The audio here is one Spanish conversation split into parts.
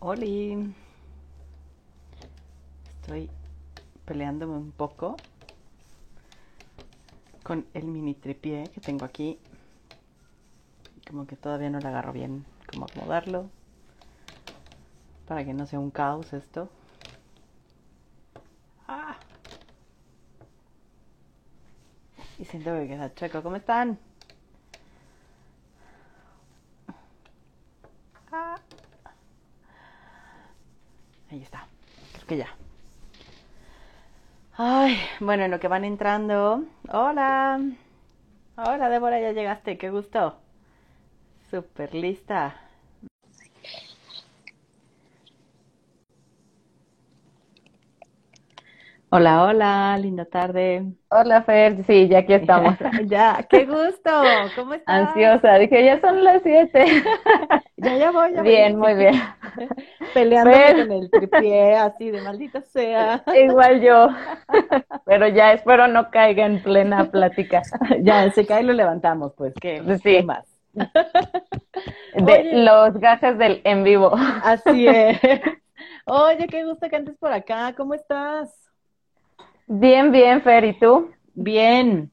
Oli. Estoy peleándome un poco con el mini tripié que tengo aquí. Como que todavía no le agarro bien cómo acomodarlo. Para que no sea un caos esto. Ah. Y siento que queda chueco. ¿Cómo están? Ah. Ahí está. Creo que ya. Ay, bueno, en lo que van entrando. Hola. Hola, Débora, ya llegaste. Qué gusto. Súper lista. Hola, hola, linda tarde. Hola Fer, sí, ya aquí estamos. Ya, qué gusto. ¿Cómo estás? Ansiosa, dije, ya son las siete. Ya, ya voy, ya voy. Bien, muy bien. Peleándome Fer. con el tripié, así de maldita sea. Igual yo, pero ya espero no caiga en plena plática. Ya, se cae y lo levantamos, pues, ¿qué, Sí. qué más? De Oye. los gajes del en vivo. Así es. Oye, qué gusto que andes por acá. ¿Cómo estás? Bien, bien, Fer, ¿y tú? Bien.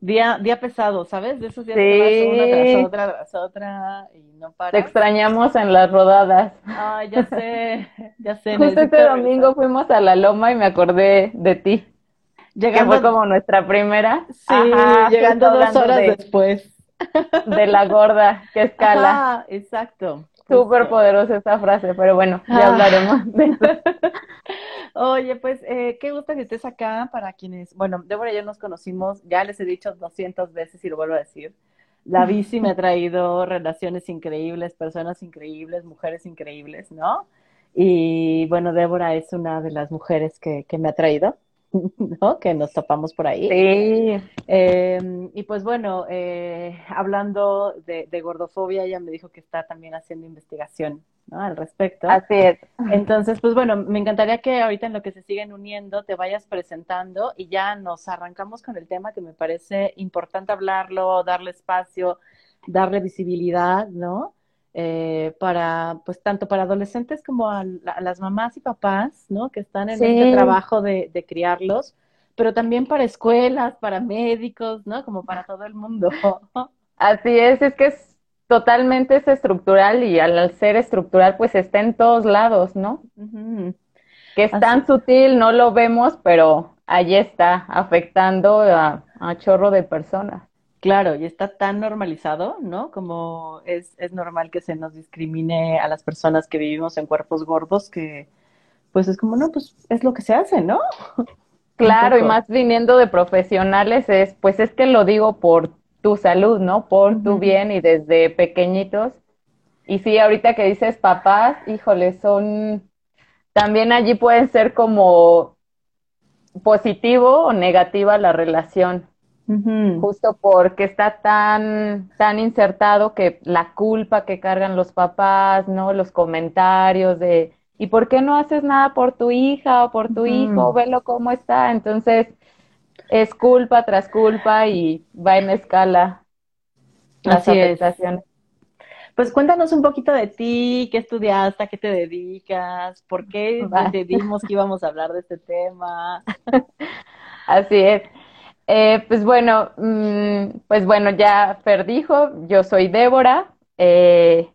Día, día pesado, ¿sabes? De esos días Sí. que vas una tras otra, tras otra y no Te paras. extrañamos en las rodadas. Ay, ya sé, ya sé. Justo este domingo regresar. fuimos a la loma y me acordé de ti, que Llegando, fue como nuestra primera. sí, Ajá, llegando dos horas de, después. de la gorda, que escala. Ajá, exacto. Súper poderosa esta frase, pero bueno, ya Ah. hablaremos de eso. Oye, pues eh, qué gusto que estés acá para quienes, bueno, Débora y yo nos conocimos, ya les he dicho 200 veces y lo vuelvo a decir. La bici me ha traído relaciones increíbles, personas increíbles, mujeres increíbles, ¿no? Y bueno, Débora es una de las mujeres que, que me ha traído, ¿no? Que nos topamos por ahí. Sí, Eh, y pues bueno, eh, hablando de, de gordofobia, ella me dijo que está también haciendo investigación, ¿no? Al respecto. así es. Entonces, pues bueno, me encantaría que ahorita en lo que se siguen uniendo te vayas presentando y ya nos arrancamos con el tema que me parece importante hablarlo, darle espacio, darle visibilidad, ¿no? Eh, para, pues tanto para adolescentes como a, la- a las mamás y papás, ¿no? Que están en este Sí. trabajo de, de criarlos, pero también para escuelas, para médicos, ¿no? Como para todo el mundo. Así es, es que es totalmente es estructural y al ser estructural pues está en todos lados, ¿no? Que es Así. tan sutil, no lo vemos, pero allí está, afectando a, a chorro de personas. Claro, y está tan normalizado, ¿no? Como es, es normal que se nos discrimine a las personas que vivimos en cuerpos gordos, que pues es como, no, pues es lo que se hace, ¿no? Claro, y más viniendo de profesionales es, pues es que lo digo por tu salud, ¿no? Por tu bien y desde pequeñitos. Y sí, ahorita que dices papás, híjole, son, también allí pueden ser como positivo o negativa la relación, Justo porque está tan, tan insertado que la culpa que cargan los papás, ¿no? Los comentarios de, ¿y por qué no haces nada por tu hija o por tu hijo? Velo cómo está. Entonces, es culpa tras culpa y va en escala las Así es. afectaciones. Pues cuéntanos un poquito de ti, qué estudiaste, a qué te dedicas, por qué decidimos que íbamos a hablar de este tema. Así es. Eh, pues bueno, mm, pues bueno, ya Fer dijo, yo soy Débora. eh,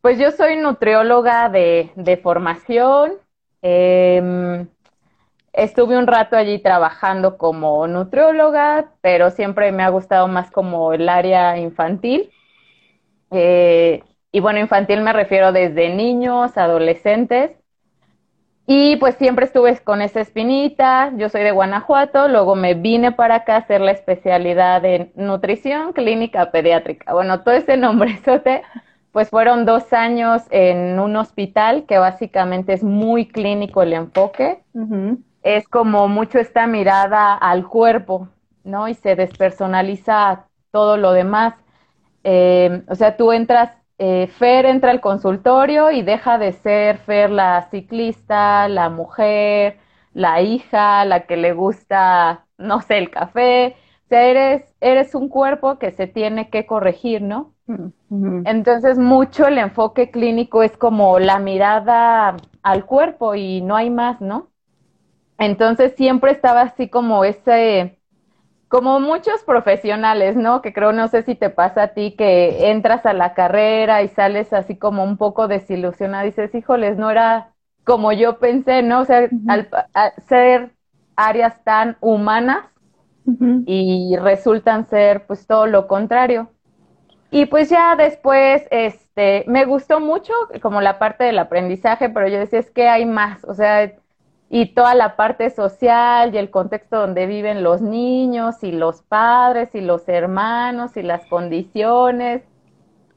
pues yo soy nutrióloga de, de formación. em, estuve un rato allí trabajando como nutrióloga, pero siempre me ha gustado más como el área infantil. Eh, y bueno, infantil me refiero desde niños, adolescentes. Y pues siempre estuve con esa espinita. Yo soy de Guanajuato, luego me vine para acá a hacer la especialidad en nutrición clínica pediátrica. Bueno, todo ese nombrezote, pues fueron dos años en un hospital que básicamente es muy clínico el enfoque. Es como mucho esta mirada al cuerpo, ¿no? Y se despersonaliza todo lo demás. Eh, o sea, tú entras, eh, Fer entra al consultorio y deja de ser Fer la ciclista, la mujer, la hija, la que le gusta, no sé, el café. O sea, eres, eres un cuerpo que se tiene que corregir, ¿no? Entonces, mucho el enfoque clínico es como la mirada al cuerpo y no hay más, ¿no? Entonces, siempre estaba así como ese, como muchos profesionales, ¿no? Que creo, no sé si te pasa a ti, que entras a la carrera y sales así como un poco desilusionada, dices, híjoles, no era como yo pensé, ¿no? O sea, al, ser áreas tan humanas y resultan ser pues todo lo contrario. Y pues ya después, este, me gustó mucho como la parte del aprendizaje, pero yo decía, es que hay más, o sea, y toda la parte social y el contexto donde viven los niños y los padres y los hermanos y las condiciones.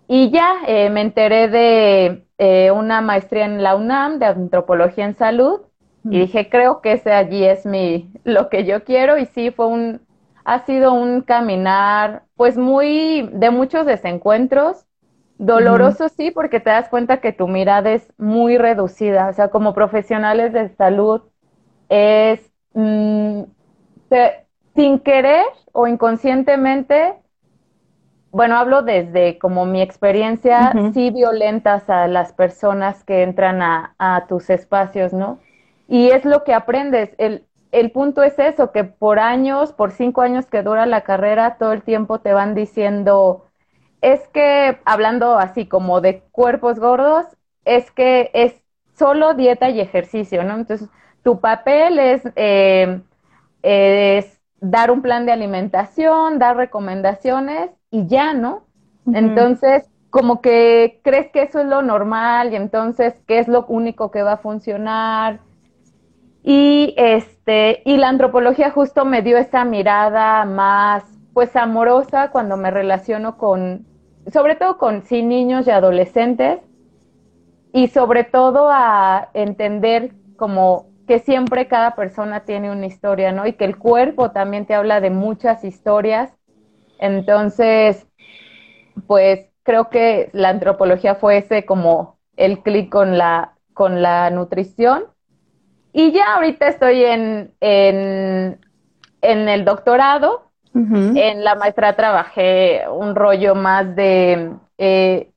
Y ya eh, me enteré de eh, una maestría en la UNAM de antropología en salud y dije, creo que ese allí es mi, lo que yo quiero y sí, fue un, ha sido un caminar, pues muy, de muchos desencuentros, doloroso sí, porque te das cuenta que tu mirada es muy reducida, o sea, como profesionales de salud, es mm, sin querer o inconscientemente, bueno, hablo desde como mi experiencia, sí violentas a las personas que entran a, a tus espacios, ¿no? Y es lo que aprendes. El, el punto es eso, que por años, por cinco años que dura la carrera, todo el tiempo te van diciendo, es que, hablando así como de cuerpos gordos, es que es solo dieta y ejercicio, ¿no? Entonces, tu papel es, eh, es dar un plan de alimentación, dar recomendaciones y ya, ¿no? Entonces, como que crees que eso es lo normal y entonces, ¿qué es lo único que va a funcionar? Y este, y la antropología justo me dio esa mirada más pues amorosa cuando me relaciono con, sobre todo con sí niños y adolescentes, y sobre todo a entender como que siempre cada persona tiene una historia, ¿no? Y que el cuerpo también te habla de muchas historias. Entonces, pues creo que la antropología fue ese como el clic con la, con la nutrición. Y ya ahorita estoy en, en, el doctorado. En la maestra trabajé un rollo más de eh,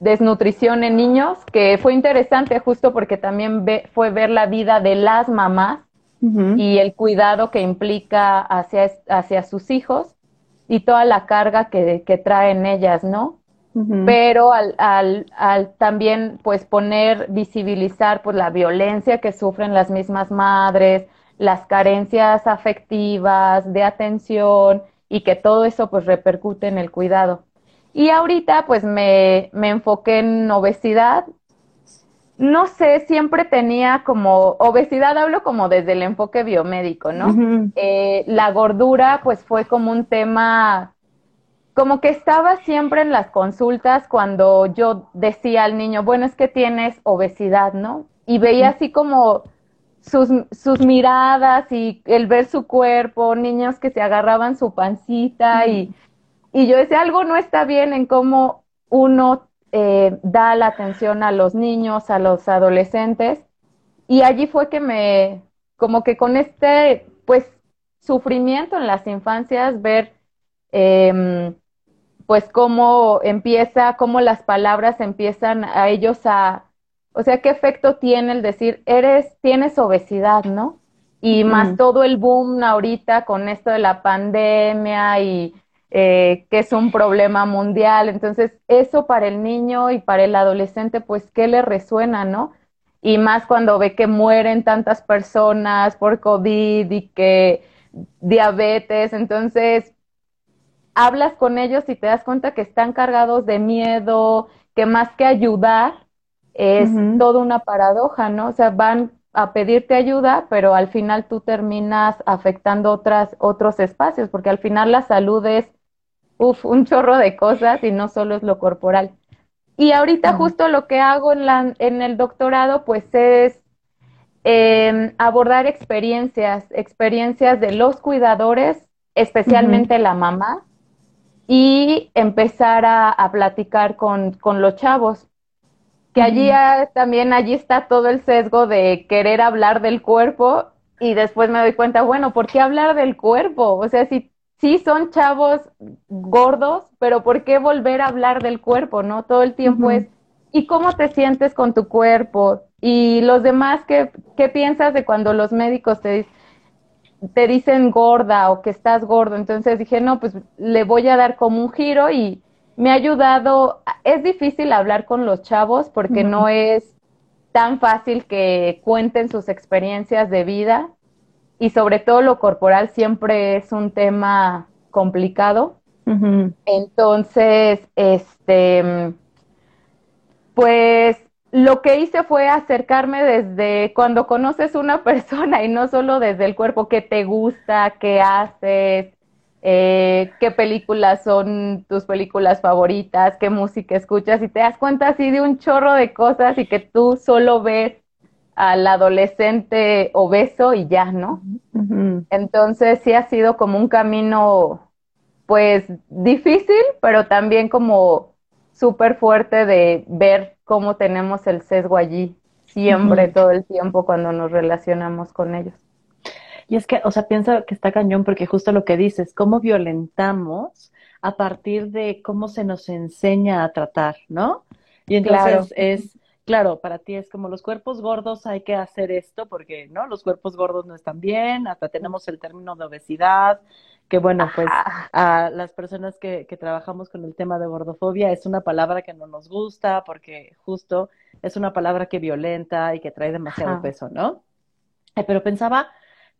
desnutrición en niños, que fue interesante justo porque también fue ver la vida de las mamás y el cuidado que implica hacia, hacia sus hijos y toda la carga que, que traen ellas, ¿no? pero al, al, al, también pues poner, visibilizar pues la violencia que sufren las mismas madres, las carencias afectivas, de atención y que todo eso pues repercute en el cuidado. Y ahorita pues me, me enfoqué en obesidad. No sé, siempre tenía como obesidad, hablo como desde el enfoque biomédico, ¿no? Eh, la gordura pues fue como un tema como que estaba siempre en las consultas cuando yo decía al niño, bueno, es que tienes obesidad, ¿no? Y veía así como sus, sus miradas y el ver su cuerpo, niños que se agarraban su pancita y, y yo decía, algo no está bien en cómo uno eh, da la atención a los niños, a los adolescentes. Y allí fue que me, como que con este, pues, sufrimiento en las infancias, ver eh, pues cómo empieza, cómo las palabras empiezan a ellos a, o sea, qué efecto tiene el decir, eres, tienes obesidad, ¿no? Y más todo el boom ahorita con esto de la pandemia y eh, que es un problema mundial. Entonces, eso para el niño y para el adolescente, pues, ¿qué le resuena, no? Y más cuando ve que mueren tantas personas por COVID y que diabetes, entonces, hablas con ellos y te das cuenta que están cargados de miedo, que más que ayudar es toda una paradoja, ¿no? O sea, van a pedirte ayuda, pero al final tú terminas afectando otras, otros espacios, porque al final la salud es uf, un chorro de cosas y no solo es lo corporal. Y ahorita justo lo que hago en, la, en el doctorado, pues es em, abordar experiencias, experiencias de los cuidadores, especialmente la mamá, y empezar a, platicar con, los chavos. Que allí también allí está todo el sesgo de querer hablar del cuerpo y después me doy cuenta, bueno, ¿por qué hablar del cuerpo? O sea, si, sí son chavos gordos, pero ¿por qué volver a hablar del cuerpo, no? Todo el tiempo es, ¿y cómo te sientes con tu cuerpo? Y los demás, ¿qué, qué piensas de cuando los médicos te, te dicen gorda o que estás gordo? Entonces dije, no, pues le voy a dar como un giro y me ha ayudado. Es difícil hablar con los chavos porque no es tan fácil que cuenten sus experiencias de vida y sobre todo lo corporal siempre es un tema complicado. Entonces, este, pues lo que hice fue acercarme desde cuando conoces una persona y no solo desde el cuerpo, qué te gusta, qué haces, eh, qué películas son tus películas favoritas, qué música escuchas y te das cuenta así de un chorro de cosas y que tú solo ves al adolescente obeso y ya, ¿no? Entonces sí ha sido como un camino pues difícil, pero también como súper fuerte de ver cómo tenemos el sesgo allí siempre, todo el tiempo cuando nos relacionamos con ellos. Y es que, o sea, piensa que está cañón porque justo lo que dices, cómo violentamos a partir de cómo se nos enseña a tratar, ¿no? Y entonces es, claro, para ti es como los cuerpos gordos hay que hacer esto porque, ¿no? Los cuerpos gordos no están bien, hasta tenemos el término de obesidad, que bueno, pues a las personas que, que trabajamos con el tema de gordofobia es una palabra que no nos gusta porque justo es una palabra que violenta y que trae demasiado peso, ¿no? Eh, pero pensaba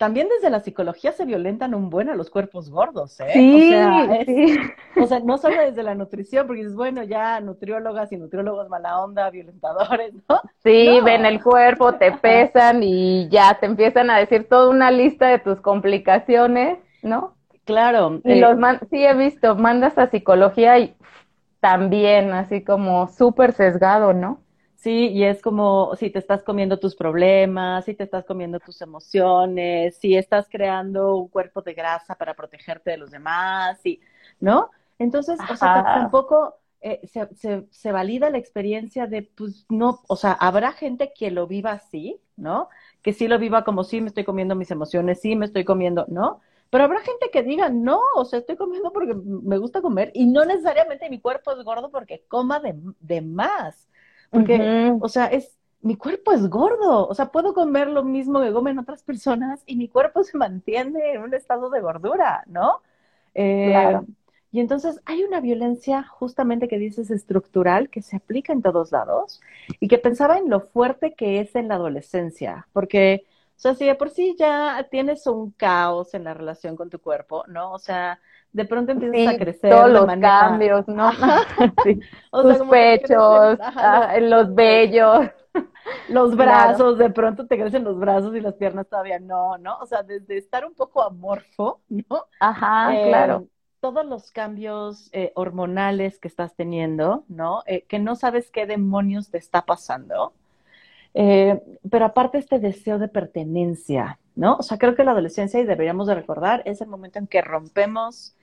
también desde la psicología se violentan un buen a los cuerpos gordos, ¿eh? Sí, o sea, sí. o sea, no solo desde la nutrición, porque dices, bueno, ya nutriólogas y nutriólogos mala onda, violentadores, ¿no? Sí, ven el cuerpo, te pesan y ya te empiezan a decir toda una lista de tus complicaciones, ¿no? Claro. Y los man sí he visto, mandas a psicología y también así como súper sesgado, ¿no? Sí, y es como si te estás comiendo tus problemas, si te estás comiendo tus emociones, si estás creando un cuerpo de grasa para protegerte de los demás, y, ¿no? Entonces, o sea, tampoco eh, se, se, se, valida la experiencia de, pues, no, o sea, habrá gente que lo viva así, ¿no? Que sí lo viva como, sí, me estoy comiendo mis emociones, sí, me estoy comiendo, ¿no? Pero habrá gente que diga, no, o sea, estoy comiendo porque me gusta comer y no necesariamente mi cuerpo es gordo porque coma de, de más. Porque, o sea, es, mi cuerpo es gordo, o sea, puedo comer lo mismo que comen otras personas y mi cuerpo se mantiene en un estado de gordura, ¿no? Eh, claro. Y entonces hay una violencia justamente que dices estructural que se aplica en todos lados y que pensaba en lo fuerte que es en la adolescencia, porque, o sea, si de por sí ya tienes un caos en la relación con tu cuerpo, ¿no? O sea, de pronto empiezas a crecer. Todos los cambios, ¿no? sí. Tus pechos, los vellos. Los brazos, de pronto te crecen los brazos y las piernas todavía no, ¿no? O sea, desde estar un poco amorfo, ¿no? Ajá, eh, claro. Todos los cambios eh, hormonales que estás teniendo, ¿no? Eh, que no sabes qué demonios te está pasando. pero aparte este deseo de pertenencia, ¿no? O sea, creo que la adolescencia, y deberíamos de recordar, es el momento en que rompemos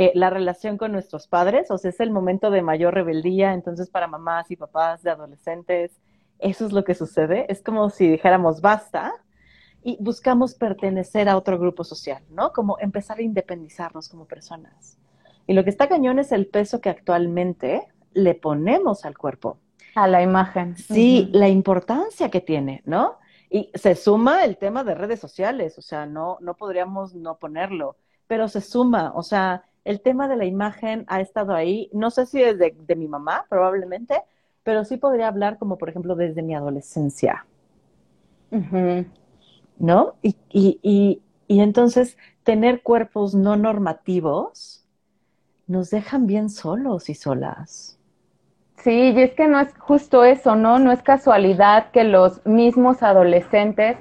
eh, la relación con nuestros padres, o sea, es el momento de mayor rebeldía, entonces para mamás y papás de adolescentes, eso es lo que sucede, es como si dijéramos basta y buscamos pertenecer a otro grupo social, ¿no? Como empezar a independizarnos como personas. Y lo que está cañón es el peso que actualmente le ponemos al cuerpo. A la imagen. Sí, la importancia que tiene, ¿no? Y se suma el tema de redes sociales, o sea, no, no podríamos no ponerlo, pero se suma, o sea, el tema de la imagen ha estado ahí, no sé si desde de mi mamá, probablemente, pero sí podría hablar como, por ejemplo, desde mi adolescencia. ¿No? Y, y, y, y entonces, tener cuerpos no normativos nos dejan bien solos y solas. Sí, y es que no es justo eso, ¿no? No es casualidad que los mismos adolescentes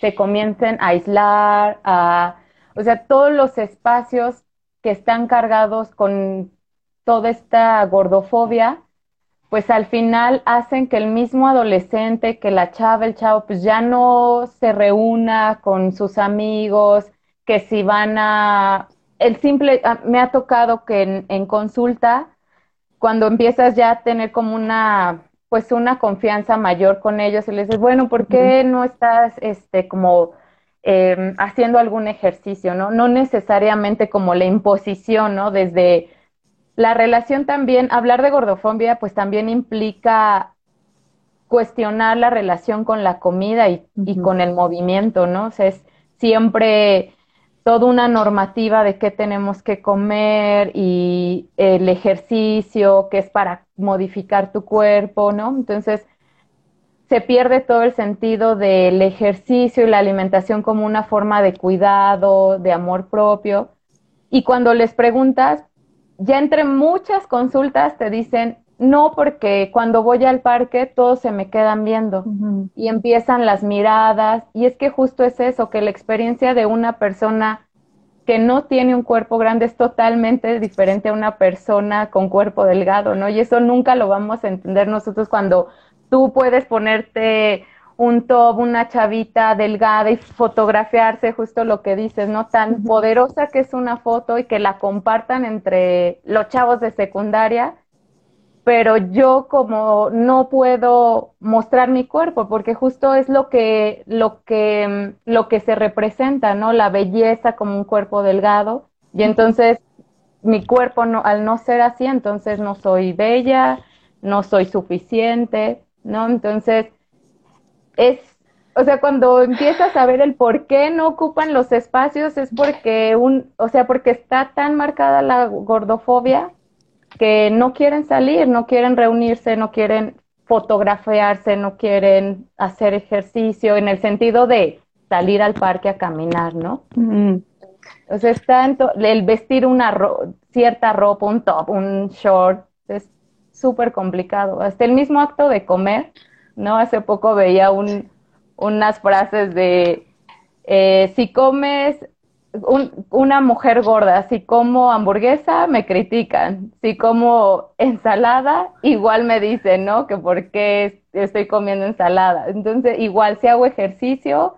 se comiencen a aislar, a, o sea, todos los espacios que están cargados con toda esta gordofobia, pues al final hacen que el mismo adolescente, que la chava, el chavo, pues ya no se reúna con sus amigos, que si van a... El simple, ah, me ha tocado que en, consulta, cuando empiezas ya a tener como una, pues una confianza mayor con ellos, y les dices, bueno, ¿por qué no estás, este, como em, haciendo algún ejercicio, ¿no? No necesariamente como la imposición, ¿no? Desde la relación también, hablar de gordofobia, pues también implica cuestionar la relación con la comida y, y con el movimiento, ¿no? O sea, es siempre toda una normativa de qué tenemos que comer y el ejercicio que es para modificar tu cuerpo, ¿no? Entonces, se pierde todo el sentido del ejercicio y la alimentación como una forma de cuidado, de amor propio. Y cuando les preguntas, ya entre muchas consultas te dicen, no, porque cuando voy al parque todos se me quedan viendo y empiezan las miradas. Y es que justo es eso, que la experiencia de una persona que no tiene un cuerpo grande es totalmente diferente a una persona con cuerpo delgado, ¿no? Y eso nunca lo vamos a entender nosotros cuando tú puedes ponerte un top, una chavita delgada y fotografiarse, justo lo que dices, ¿no? Tan poderosa que es una foto y que la compartan entre los chavos de secundaria, pero yo como no puedo mostrar mi cuerpo, porque justo es lo que, lo que, lo que se representa, ¿no? La belleza como un cuerpo delgado, y entonces mi cuerpo no, al no ser así, entonces no soy bella, no soy suficiente, ¿no? Entonces, es, o sea, cuando empiezas a ver el por qué no ocupan los espacios, es porque un, o sea, porque está tan marcada la gordofobia que no quieren salir, no quieren reunirse, no quieren fotografiarse, no quieren hacer ejercicio, en el sentido de salir al parque a caminar, ¿no? O sea, está el vestir una cierta ropa, un top, un short, es súper complicado. Hasta el mismo acto de comer, ¿no? Hace poco veía un, unas frases de, eh, si comes una mujer gorda, si como hamburguesa, me critican. Si como ensalada, igual me dicen, ¿no? Que por qué estoy comiendo ensalada. Entonces, igual si hago ejercicio,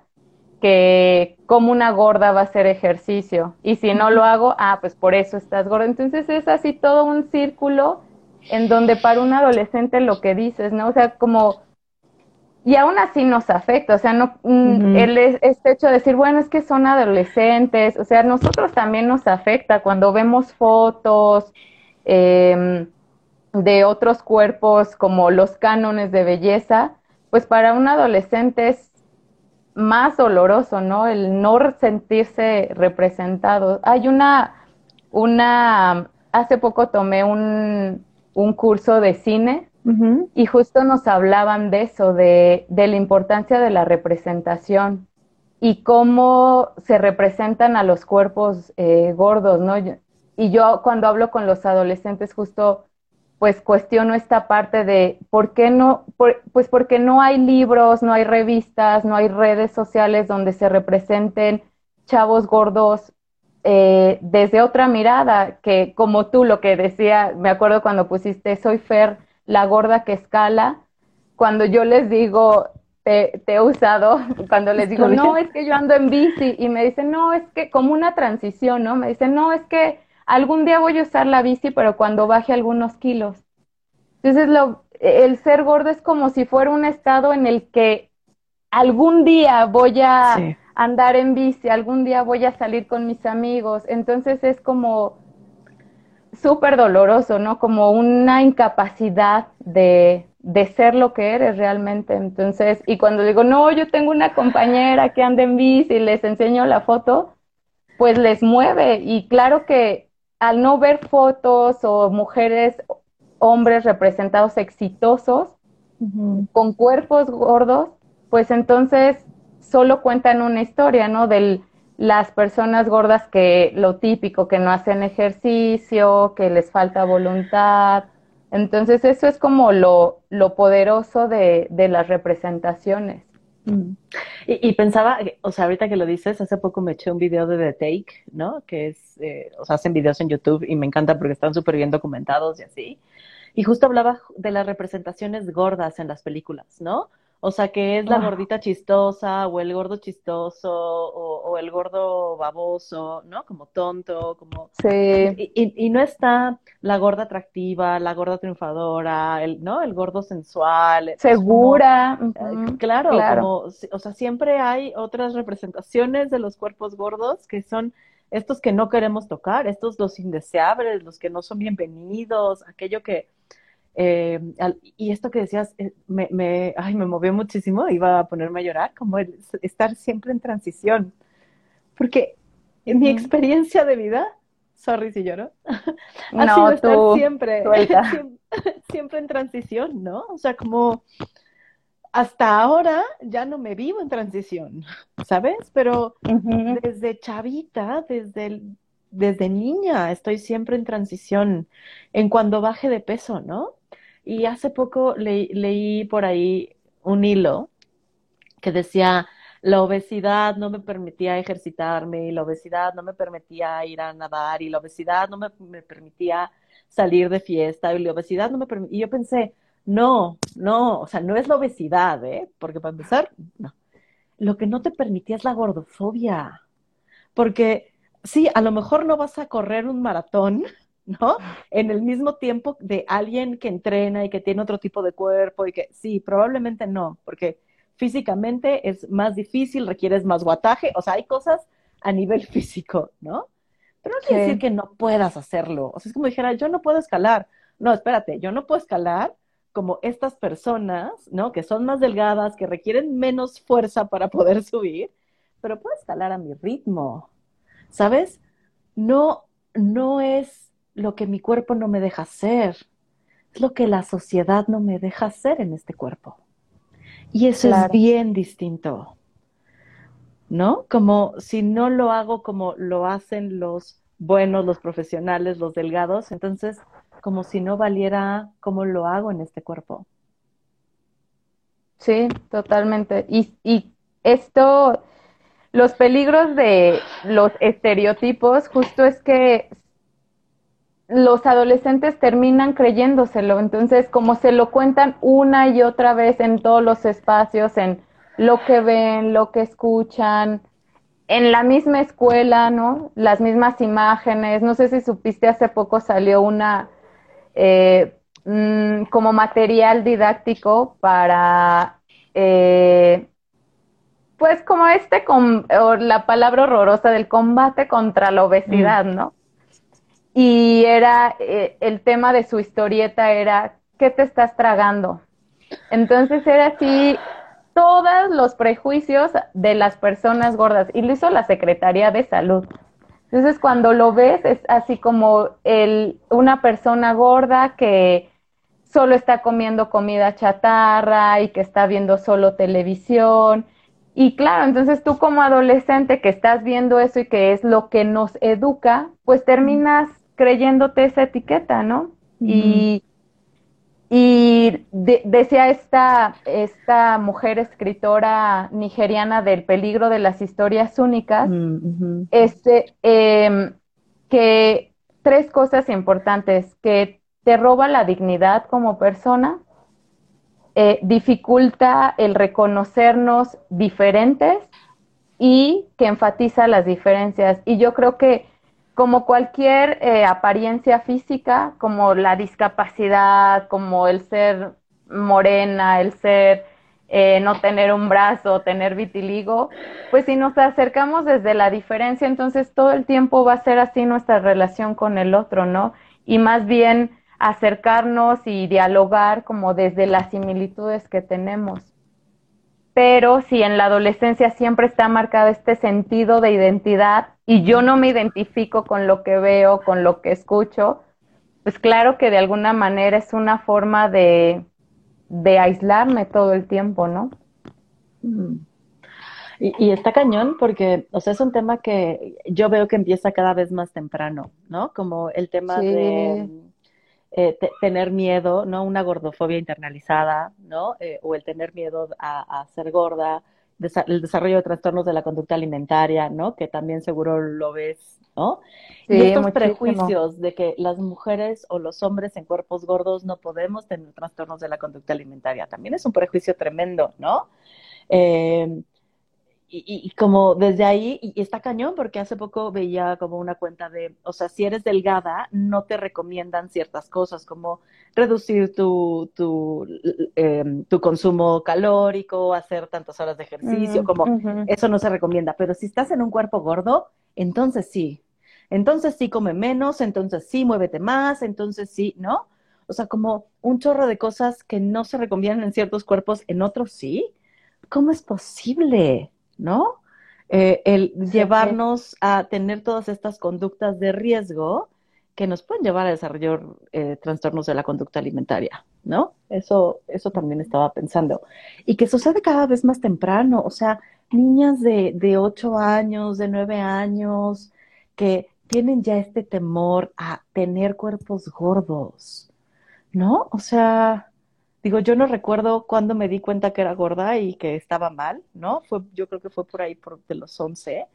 que como una gorda va a hacer ejercicio. Y si no lo hago, ah, pues por eso estás gorda. Entonces es así todo un círculo en donde para un adolescente lo que dices, ¿no? O sea, como y aún así nos afecta, o sea, no, mm, el, este hecho de decir, bueno, es que son adolescentes, o sea, nosotros también nos afecta cuando vemos fotos em, de otros cuerpos como los cánones de belleza, pues para un adolescente es más doloroso, ¿no? El no sentirse representado. Hay una, una, hace poco tomé un, un curso de cine y justo nos hablaban de eso, de, de, la importancia de la representación y cómo se representan a los cuerpos eh, gordos, ¿no? Y yo cuando hablo con los adolescentes justo pues cuestiono esta parte de por qué no, pues porque no hay libros, no hay revistas, no hay redes sociales donde se representen chavos gordos eh, desde otra mirada, que como tú lo que decía, me acuerdo cuando pusiste soy Fer, la gorda que escala, cuando yo les digo, te, he usado, cuando les digo, no, es que yo ando en bici, y me dicen, no, es que como una transición, ¿no? Me dicen, no, es que algún día voy a usar la bici, pero cuando baje algunos kilos. Entonces, lo, el ser gordo es como si fuera un estado en el que algún día voy a andar en bici, algún día voy a salir con mis amigos. Entonces es como súper doloroso, ¿no? Como una incapacidad de, de ser lo que eres realmente. Entonces, y cuando digo, no, yo tengo una compañera que anda en bici y les enseño la foto, pues les mueve. Y claro que al no ver fotos o mujeres, hombres representados exitosos, con cuerpos gordos, pues entonces solo cuentan una historia, ¿no? Del las personas gordas que lo típico, que no hacen ejercicio, que les falta voluntad. Entonces eso es como lo, lo poderoso de, de las representaciones. Mm. Y, pensaba, o sea, ahorita que lo dices, hace poco me eché un video de The Take, ¿no? Que es, eh, o sea, hacen videos en YouTube y me encanta porque están súper bien documentados y así. Y justo hablaba de las representaciones gordas en las películas, ¿no? O sea, que es la Ah, gordita chistosa o el gordo chistoso o, o el gordo baboso, ¿no? Como tonto, como... sí, Y, y- y no está la gorda atractiva, la gorda triunfadora, el, ¿no? El gordo sensual, como... segura, Eh, Claro, claro, como, o sea, siempre hay otras representaciones de los cuerpos gordos que son estos que no queremos tocar, estos los indeseables, los que no son bienvenidos, aquello que, eh, al- y esto que decías, eh, me, me, ay, me movió muchísimo, iba a ponerme a llorar, como el estar siempre en transición, porque en mi experiencia de vida, sorry si lloro, ha sido No, estar tú, siempre, siempre en transición, ¿no? O sea, como hasta ahora ya no me vivo en transición, ¿sabes? Pero desde chavita, desde, el- desde niña, estoy siempre en transición en cuando baje de peso, ¿no? Y hace poco le- leí por ahí un hilo que decía, la obesidad no me permitía ejercitarme, y la obesidad no me permitía ir a nadar, y la obesidad no me, me permitía salir de fiesta, y la obesidad no me permitía... Y yo pensé, no, no, o sea, no es la obesidad, ¿eh? Porque para empezar, no. Lo que no te permitía es la gordofobia, porque sí, a lo mejor no vas a correr un maratón, ¿no? En el mismo tiempo de alguien que entrena y que tiene otro tipo de cuerpo y que sí, probablemente no, porque físicamente es más difícil, requieres más guataje, o sea, hay cosas a nivel físico, ¿no? Pero no quiere decir que no puedas hacerlo. O sea, es como dijera, yo no puedo escalar. No, espérate, yo no puedo escalar como estas personas, ¿no? Que son más delgadas, que requieren menos fuerza para poder subir, pero puedo escalar a mi ritmo, ¿sabes? No, no es lo que mi cuerpo no me deja hacer, es lo que la sociedad no me deja hacer en este cuerpo. Y eso es bien distinto, ¿no? Como si no lo hago como lo hacen los buenos, los profesionales, los delgados, entonces como si no valiera cómo lo hago en este cuerpo. Sí, totalmente. Y, y esto, los peligros de los estereotipos, justo es que los adolescentes terminan creyéndoselo. Entonces, como se lo cuentan una y otra vez en todos los espacios, en lo que ven, lo que escuchan, en la misma escuela, ¿no? Las mismas imágenes. No sé si supiste, hace poco salió una eh, mm, como material didáctico para, eh, pues como este, com- o la palabra horrorosa del combate contra la Mm, obesidad, ¿no? Y era, eh, el tema de su historieta era, ¿qué te estás tragando? Entonces era así, todos los prejuicios de las personas gordas, y lo hizo la Secretaría de Salud. Entonces cuando lo ves es así como el, una persona gorda que solo está comiendo comida chatarra y que está viendo solo televisión. Y claro, entonces tú como adolescente que estás viendo eso y que es lo que nos educa, pues terminas creyéndote esa etiqueta, ¿no? Y, y de- decía esta, esta mujer escritora nigeriana del peligro de las historias únicas, mm, este, em, que tres cosas importantes, que te roba la dignidad como persona, eh, dificulta el reconocernos diferentes y que enfatiza las diferencias. Y yo creo que como cualquier eh, apariencia física, como la discapacidad, como el ser morena, el ser eh, no tener un brazo, tener vitiligo, pues si nos acercamos desde la diferencia, entonces todo el tiempo va a ser así nuestra relación con el otro, ¿no? Y más bien acercarnos y dialogar como desde las similitudes que tenemos. Pero si en la adolescencia siempre está marcado este sentido de identidad y yo no me identifico con lo que veo, con lo que escucho, pues claro que de alguna manera es una forma de, de aislarme todo el tiempo, ¿no? Y, y está cañón porque, o sea, es un tema que yo veo que empieza cada vez más temprano, ¿no? Como el tema de eh, te- tener miedo, ¿no? Una gordofobia internalizada, ¿no? Eh, o el tener miedo a, a ser gorda, desa- el desarrollo de trastornos de la conducta alimentaria, ¿no? Que también seguro lo ves ¿no? y estos prejuicios de que las mujeres o los hombres en cuerpos gordos no podemos tener trastornos de la conducta alimentaria, también es un prejuicio tremendo, ¿no? Eh, y, como desde ahí, y está cañón, porque hace poco veía como una cuenta de, o sea, si eres delgada, no te recomiendan ciertas cosas, como reducir tu, tu, em, tu consumo calórico, hacer tantas horas de ejercicio, como eso no se recomienda. Pero si estás en un cuerpo gordo, entonces sí. Entonces sí come menos, entonces sí muévete más, entonces sí, ¿no? O sea, como un chorro de cosas que no se recomiendan en ciertos cuerpos, en otros sí. ¿Cómo es posible? ¿No? Eh, el llevarnos a tener todas estas conductas de riesgo que nos pueden llevar a desarrollar eh, trastornos de la conducta alimentaria, ¿no? Eso, eso también estaba pensando. Y que sucede cada vez más temprano, o sea, niñas de, de 8 años, de 9 años, que tienen ya este temor a tener cuerpos gordos, ¿no? O sea, Digo, yo no recuerdo cuándo me di cuenta que era gorda y que estaba mal, ¿no? Fue, yo creo que fue por ahí por de los 11,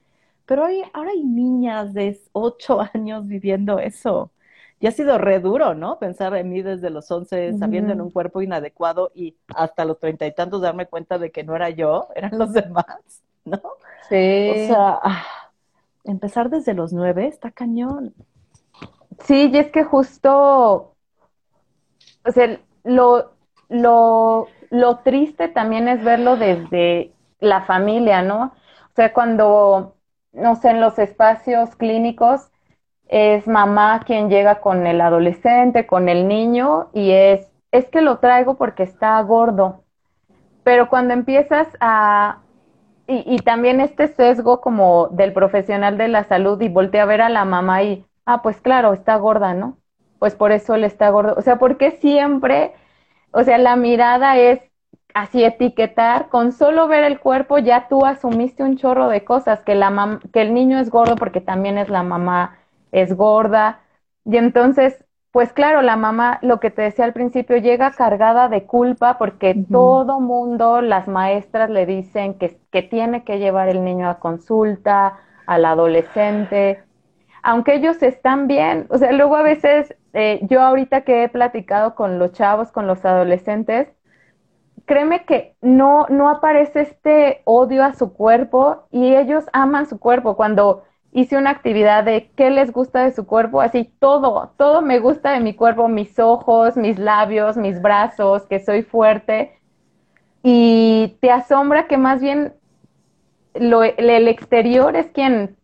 pero hay, ahora hay niñas de 8 años viviendo eso. Y ha sido re duro, ¿no? Pensar en mí desde los 11, sabiendo en un cuerpo inadecuado y hasta los treinta y tantos darme cuenta de que no era yo, eran los demás, ¿no? Sí. O sea, ah, empezar desde los 9 está cañón. Sí, y es que justo, o sea, lo, lo, lo triste también es verlo desde la familia, ¿no? O sea, cuando, no sé, en los espacios clínicos es mamá quien llega con el adolescente, con el niño, y es, es que lo traigo porque está gordo. Pero cuando empiezas a, y, y también este sesgo como del profesional de la salud y voltea a ver a la mamá y, ah, pues claro, está gorda, ¿no? Pues por eso él está gordo. O sea, porque siempre o sea, la mirada es así etiquetar, con solo ver el cuerpo ya tú asumiste un chorro de cosas, que, la que el niño es gordo porque también es la mamá, es gorda. Y entonces, pues claro, la mamá, lo que te decía al principio, llega cargada de culpa porque todo mundo, las maestras le dicen que, que tiene que llevar el niño a consulta, al adolescente, aunque ellos están bien, o sea, luego a veces eh, yo ahorita que he platicado con los chavos, con los adolescentes, créeme que no, no aparece este odio a su cuerpo y ellos aman su cuerpo. Cuando hice una actividad de qué les gusta de su cuerpo, así todo, todo me gusta de mi cuerpo, mis ojos, mis labios, mis brazos, que soy fuerte. Y te asombra que más bien el exterior es quien,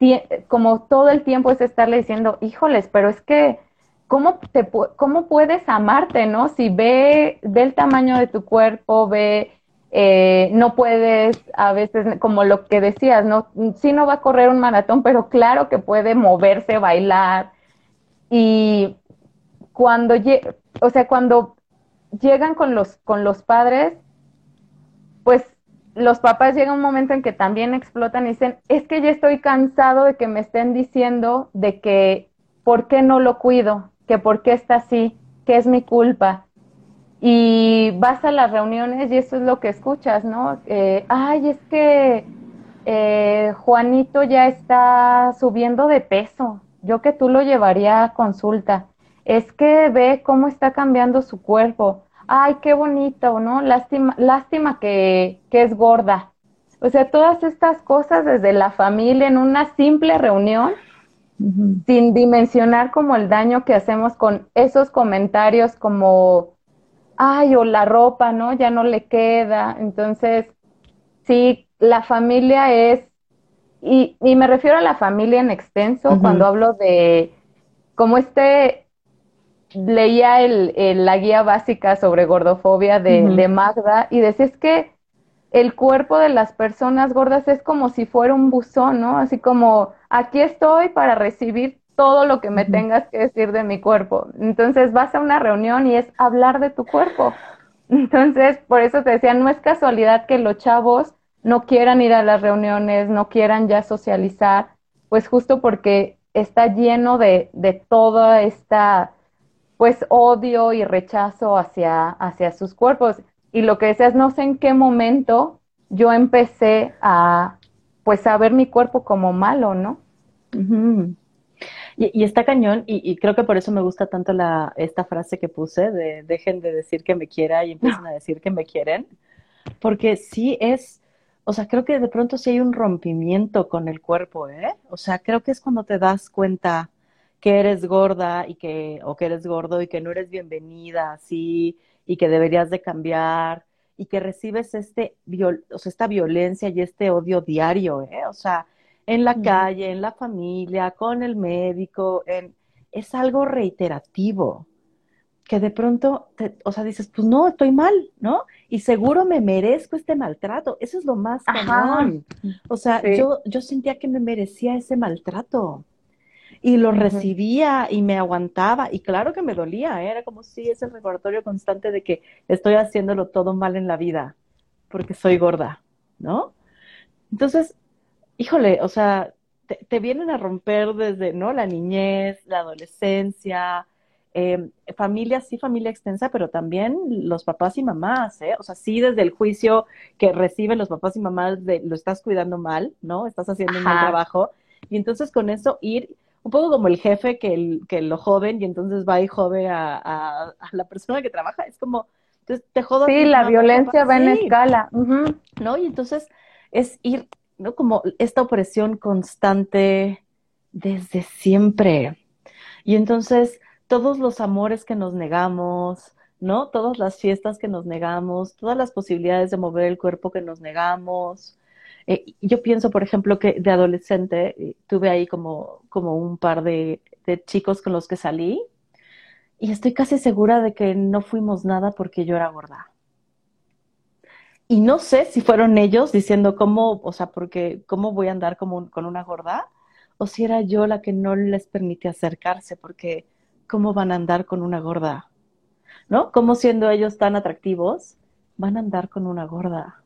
como todo el tiempo es estarle diciendo, híjoles, pero es que, ¿cómo, te, cómo puedes amarte, no? Si ve, ve el tamaño de tu cuerpo, ve, eh, no puedes, a veces, como lo que decías, ¿no? Sí no va a correr un maratón, pero claro que puede moverse, bailar. Y cuando, o sea, cuando llegan con los, con los padres, pues los papás llega un momento en que también explotan y dicen, es que ya estoy cansado de que me estén diciendo de que por qué no lo cuido, que por qué está así, que es mi culpa. Y vas a las reuniones y eso es lo que escuchas, ¿no? Eh, ay, es que eh, Juanito ya está subiendo de peso, yo que tú lo llevaría a consulta. Es que ve cómo está cambiando su cuerpo ay, qué bonito, ¿no? Lástima, lástima que, que es gorda. O sea, todas estas cosas desde la familia en una simple reunión, sin dimensionar como el daño que hacemos con esos comentarios como, ay, o la ropa, ¿no? Ya no le queda. Entonces, sí, la familia es, y, y me refiero a la familia en extenso cuando hablo de como este leía el, la guía básica sobre gordofobia de, Magda y decía es que el cuerpo de las personas gordas es como si fuera un buzón, ¿no? Así como aquí estoy para recibir todo lo que me tengas que decir de mi cuerpo. Entonces vas a una reunión y es hablar de tu cuerpo. Entonces, por eso te decía, no es casualidad que los chavos no quieran ir a las reuniones, no quieran ya socializar, pues justo porque está lleno de, de toda esta pues odio y rechazo hacia, hacia sus cuerpos. Y lo que decías, no sé en qué momento yo empecé a pues a ver mi cuerpo como malo, ¿no? Y, está cañón, y, creo que por eso me gusta tanto la, esta frase que puse de dejen de decir que me quiera y empiecen a decir que me quieren, porque sí es, o sea, creo que de pronto sí hay un rompimiento con el cuerpo, ¿eh? O sea, creo que es cuando te das cuenta que eres gorda y que, o que eres gordo y que no eres bienvenida así y que deberías de cambiar y que recibes este, o sea, esta violencia y este odio diario, ¿eh? O sea, en la calle, en la familia, con el médico, en, es algo reiterativo que de pronto, o sea, dices, pues no, estoy mal, ¿no? Y seguro me merezco este maltrato. Eso es lo más cañón. O sea, yo, yo sentía que me merecía ese maltrato. Y lo recibía y me aguantaba. Y claro que me dolía. ¿eh? Era como si ese recordatorio constante de que estoy haciéndolo todo mal en la vida porque soy gorda, ¿no? Entonces, híjole, o sea, te, vienen a romper desde, ¿no? La niñez, la adolescencia, eh, familia, sí, familia extensa, pero también los papás y mamás, ¿eh? O sea, sí, desde el juicio que reciben los papás y mamás de lo estás cuidando mal, ¿no? Estás haciendo un mal trabajo. Y entonces con eso ir, un poco como el jefe que, el, que lo joven y entonces va y jode a, a, la persona que trabaja, es como, entonces te jodo. Sí, la violencia va en escala. ¿No? Y entonces es ir ¿no? Como esta opresión constante desde siempre. Y entonces todos los amores que nos negamos, ¿no? Todas las fiestas que nos negamos, todas las posibilidades de mover el cuerpo que nos negamos. Eh, yo pienso, por ejemplo, que de adolescente eh, tuve ahí como, como un par de, chicos con los que salí y estoy casi segura de que no fuimos nada porque yo era gorda. Y no sé si fueron ellos diciendo cómo, o sea, porque cómo voy a andar como con una gorda, o si era yo la que no les permitía acercarse, porque cómo van a andar con una gorda, ¿no? ¿Cómo siendo ellos tan atractivos van a andar con una gorda?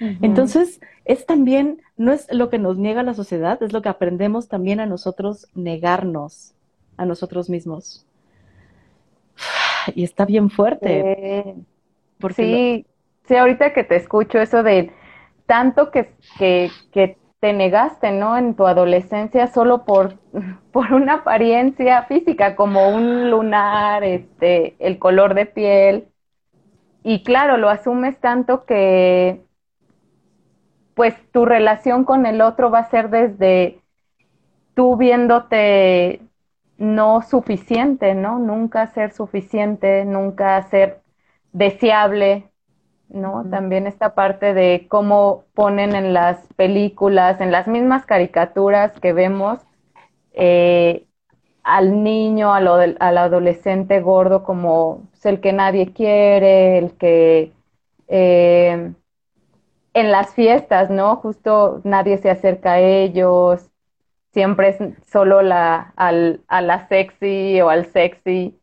Entonces, es también, no es lo que nos niega la sociedad, es lo que aprendemos también a nosotros negarnos a nosotros mismos. Y está bien fuerte. porque sí, Sí, ahorita que te escucho eso de tanto que, que, que te negaste, ¿no? En tu adolescencia solo por, por una apariencia física, como un lunar, este, el color de piel. Y claro, lo asumes tanto que pues tu relación con el otro va a ser desde tú viéndote no suficiente, ¿no? Nunca ser suficiente, nunca ser deseable, ¿no? También esta parte de cómo ponen en las películas, en las mismas caricaturas que vemos, eh, al niño, al, al, adolescente gordo como pues, el que nadie quiere, el que eh, en las fiestas, ¿no? Justo nadie se acerca a ellos, siempre es solo la, al, a la sexy o al sexy.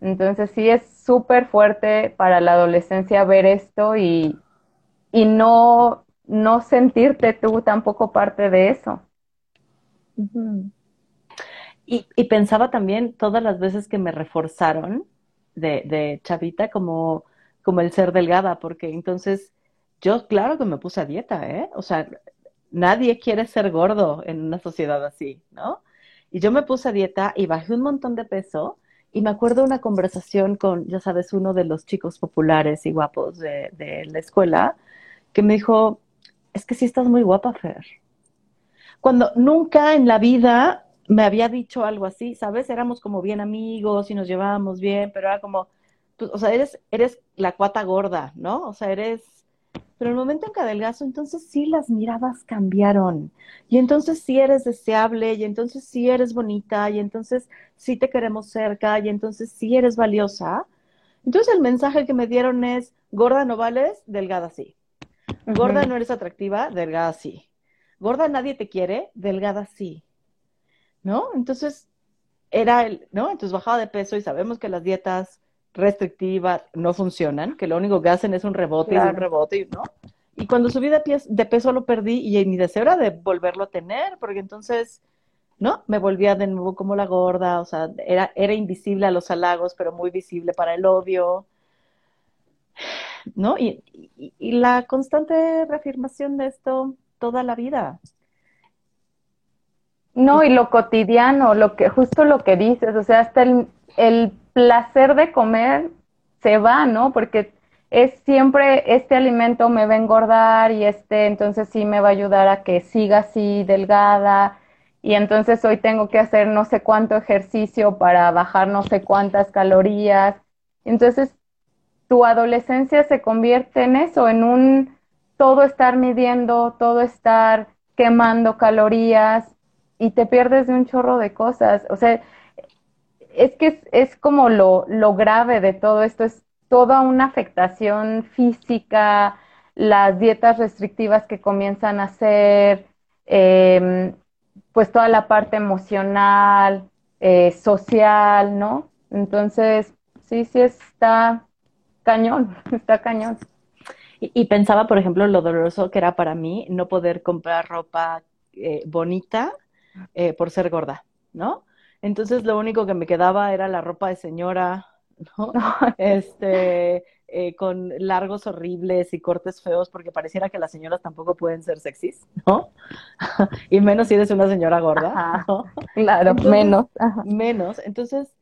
Entonces sí es súper fuerte para la adolescencia ver esto y, y no, no sentirte tú tampoco parte de eso. y, y, pensaba también todas las veces que me reforzaron de, de chavita como, como el ser delgada, porque entonces yo claro que me puse a dieta, ¿eh? O sea, nadie quiere ser gordo en una sociedad así, ¿no? Y yo me puse a dieta y bajé un montón de peso y me acuerdo una conversación con, ya sabes, uno de los chicos populares y guapos de, la escuela, que me dijo, es que sí estás muy guapa, Fer. Cuando nunca en la vida me había dicho algo así, ¿sabes? Éramos como bien amigos y nos llevábamos bien, pero era como, pues, o sea, eres, eres la cuata gorda, ¿no? O sea, eres pero el momento en que adelgazo, entonces sí las miradas cambiaron. Y entonces sí eres deseable, y entonces sí eres bonita, y entonces sí te queremos cerca, y entonces sí eres valiosa. Entonces el mensaje que me dieron es, gorda no vales, delgada sí. Gorda no eres atractiva, delgada sí. Gorda nadie te quiere, delgada sí. ¿No? Entonces era el, ¿no? Entonces bajaba de peso y sabemos que las dietas restrictivas no funcionan, que lo único que hacen es un rebote y un rebote, ¿no? Y cuando subí de, de peso lo perdí y mi deseo era de volverlo a tener, porque entonces, ¿no? Me volvía de nuevo como la gorda, o sea, era, era invisible a los halagos, pero muy visible para el odio, ¿no? Y, y la constante reafirmación de esto toda la vida. No, y lo cotidiano, lo que, justo lo que dices, o sea, hasta el, el placer de comer se va, ¿no? Porque es siempre este alimento me va a engordar y este entonces sí me va a ayudar a que siga así delgada y entonces hoy tengo que hacer no sé cuánto ejercicio para bajar no sé cuántas calorías. Entonces tu adolescencia se convierte en eso, en un todo estar midiendo, todo estar quemando calorías y te pierdes de un chorro de cosas. O sea, es que es, es como lo, lo grave de todo esto, es toda una afectación física, las dietas restrictivas que comienzan a hacer, em, pues toda la parte emocional, eh, social, ¿no? Entonces, sí, sí está cañón, está cañón. Y, pensaba, por ejemplo, lo doloroso que era para mí no poder comprar ropa eh, bonita eh, por ser gorda, ¿no? Entonces lo único que me quedaba era la ropa de señora, ¿no? Este, eh, con largos horribles y cortes feos, porque pareciera que las señoras tampoco pueden ser sexys, ¿no? y menos si eres una señora gorda, ¿no? Claro, menos. Menos. Entonces,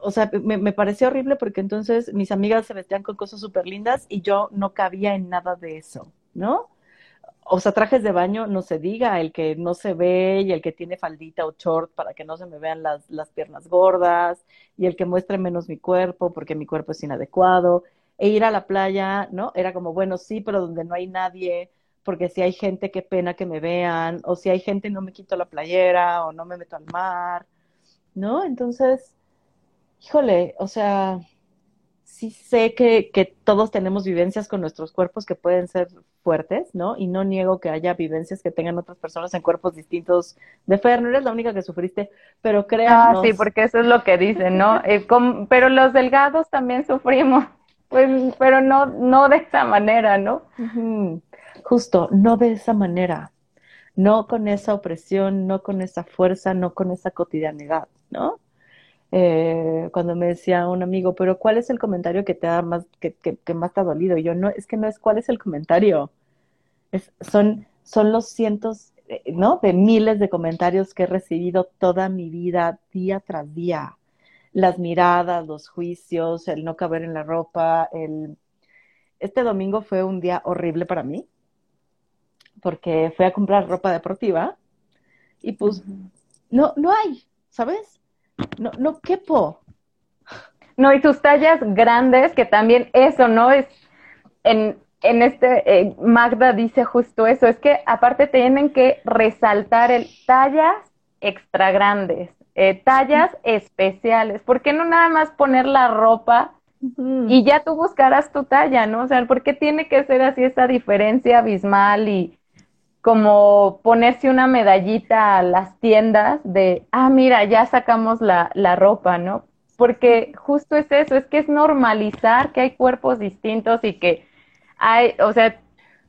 o sea, me, me, pareció horrible porque entonces mis amigas se vestían con cosas súper lindas y yo no cabía en nada de eso, ¿no? O sea, trajes de baño, no se diga, el que no se ve y el que tiene faldita o short para que no se me vean las, las piernas gordas y el que muestre menos mi cuerpo porque mi cuerpo es inadecuado. E ir a la playa, ¿no? Era como, bueno, sí, pero donde no hay nadie, porque si hay gente, qué pena que me vean, o si hay gente, no me quito la playera o no me meto al mar, ¿no? Entonces, híjole, o sea, sí sé que, que, todos tenemos vivencias con nuestros cuerpos que pueden ser fuertes, ¿no? Y no niego que haya vivencias que tengan otras personas en cuerpos distintos de Fer, no eres la única que sufriste, pero créanos. Ah, sí, porque eso es lo que dicen, ¿no? Eh, pero los delgados también sufrimos, pues, pero no, no de esa manera, ¿no? Justo, no de esa manera, no con esa opresión, no con esa fuerza, no con esa cotidianidad, ¿no? Eh, cuando me decía un amigo, pero ¿cuál es el comentario que te ha más, que, que, más te ha dolido? Y yo, no, es que no es cuál es el comentario, es, son, son los cientos, eh, ¿no? De miles de comentarios que he recibido toda mi vida, día tras día. Las miradas, los juicios, el no caber en la ropa, el... Este domingo fue un día horrible para mí, porque fui a comprar ropa deportiva y pues no, no hay, ¿sabes? No, no quepo. No, y tus tallas grandes, que también eso, ¿no? Es en, en este, eh, Magda dice justo eso, es que aparte tienen que resaltar el tallas extra grandes, eh, tallas especiales, ¿por qué no nada más poner la ropa y ya tú buscarás tu talla, ¿no? O sea, ¿por qué tiene que ser así esa diferencia abismal y, como ponerse una medallita a las tiendas de, ah, mira, ya sacamos la, la ropa, ¿no? Porque justo es eso, es que es normalizar que hay cuerpos distintos y que hay, o sea,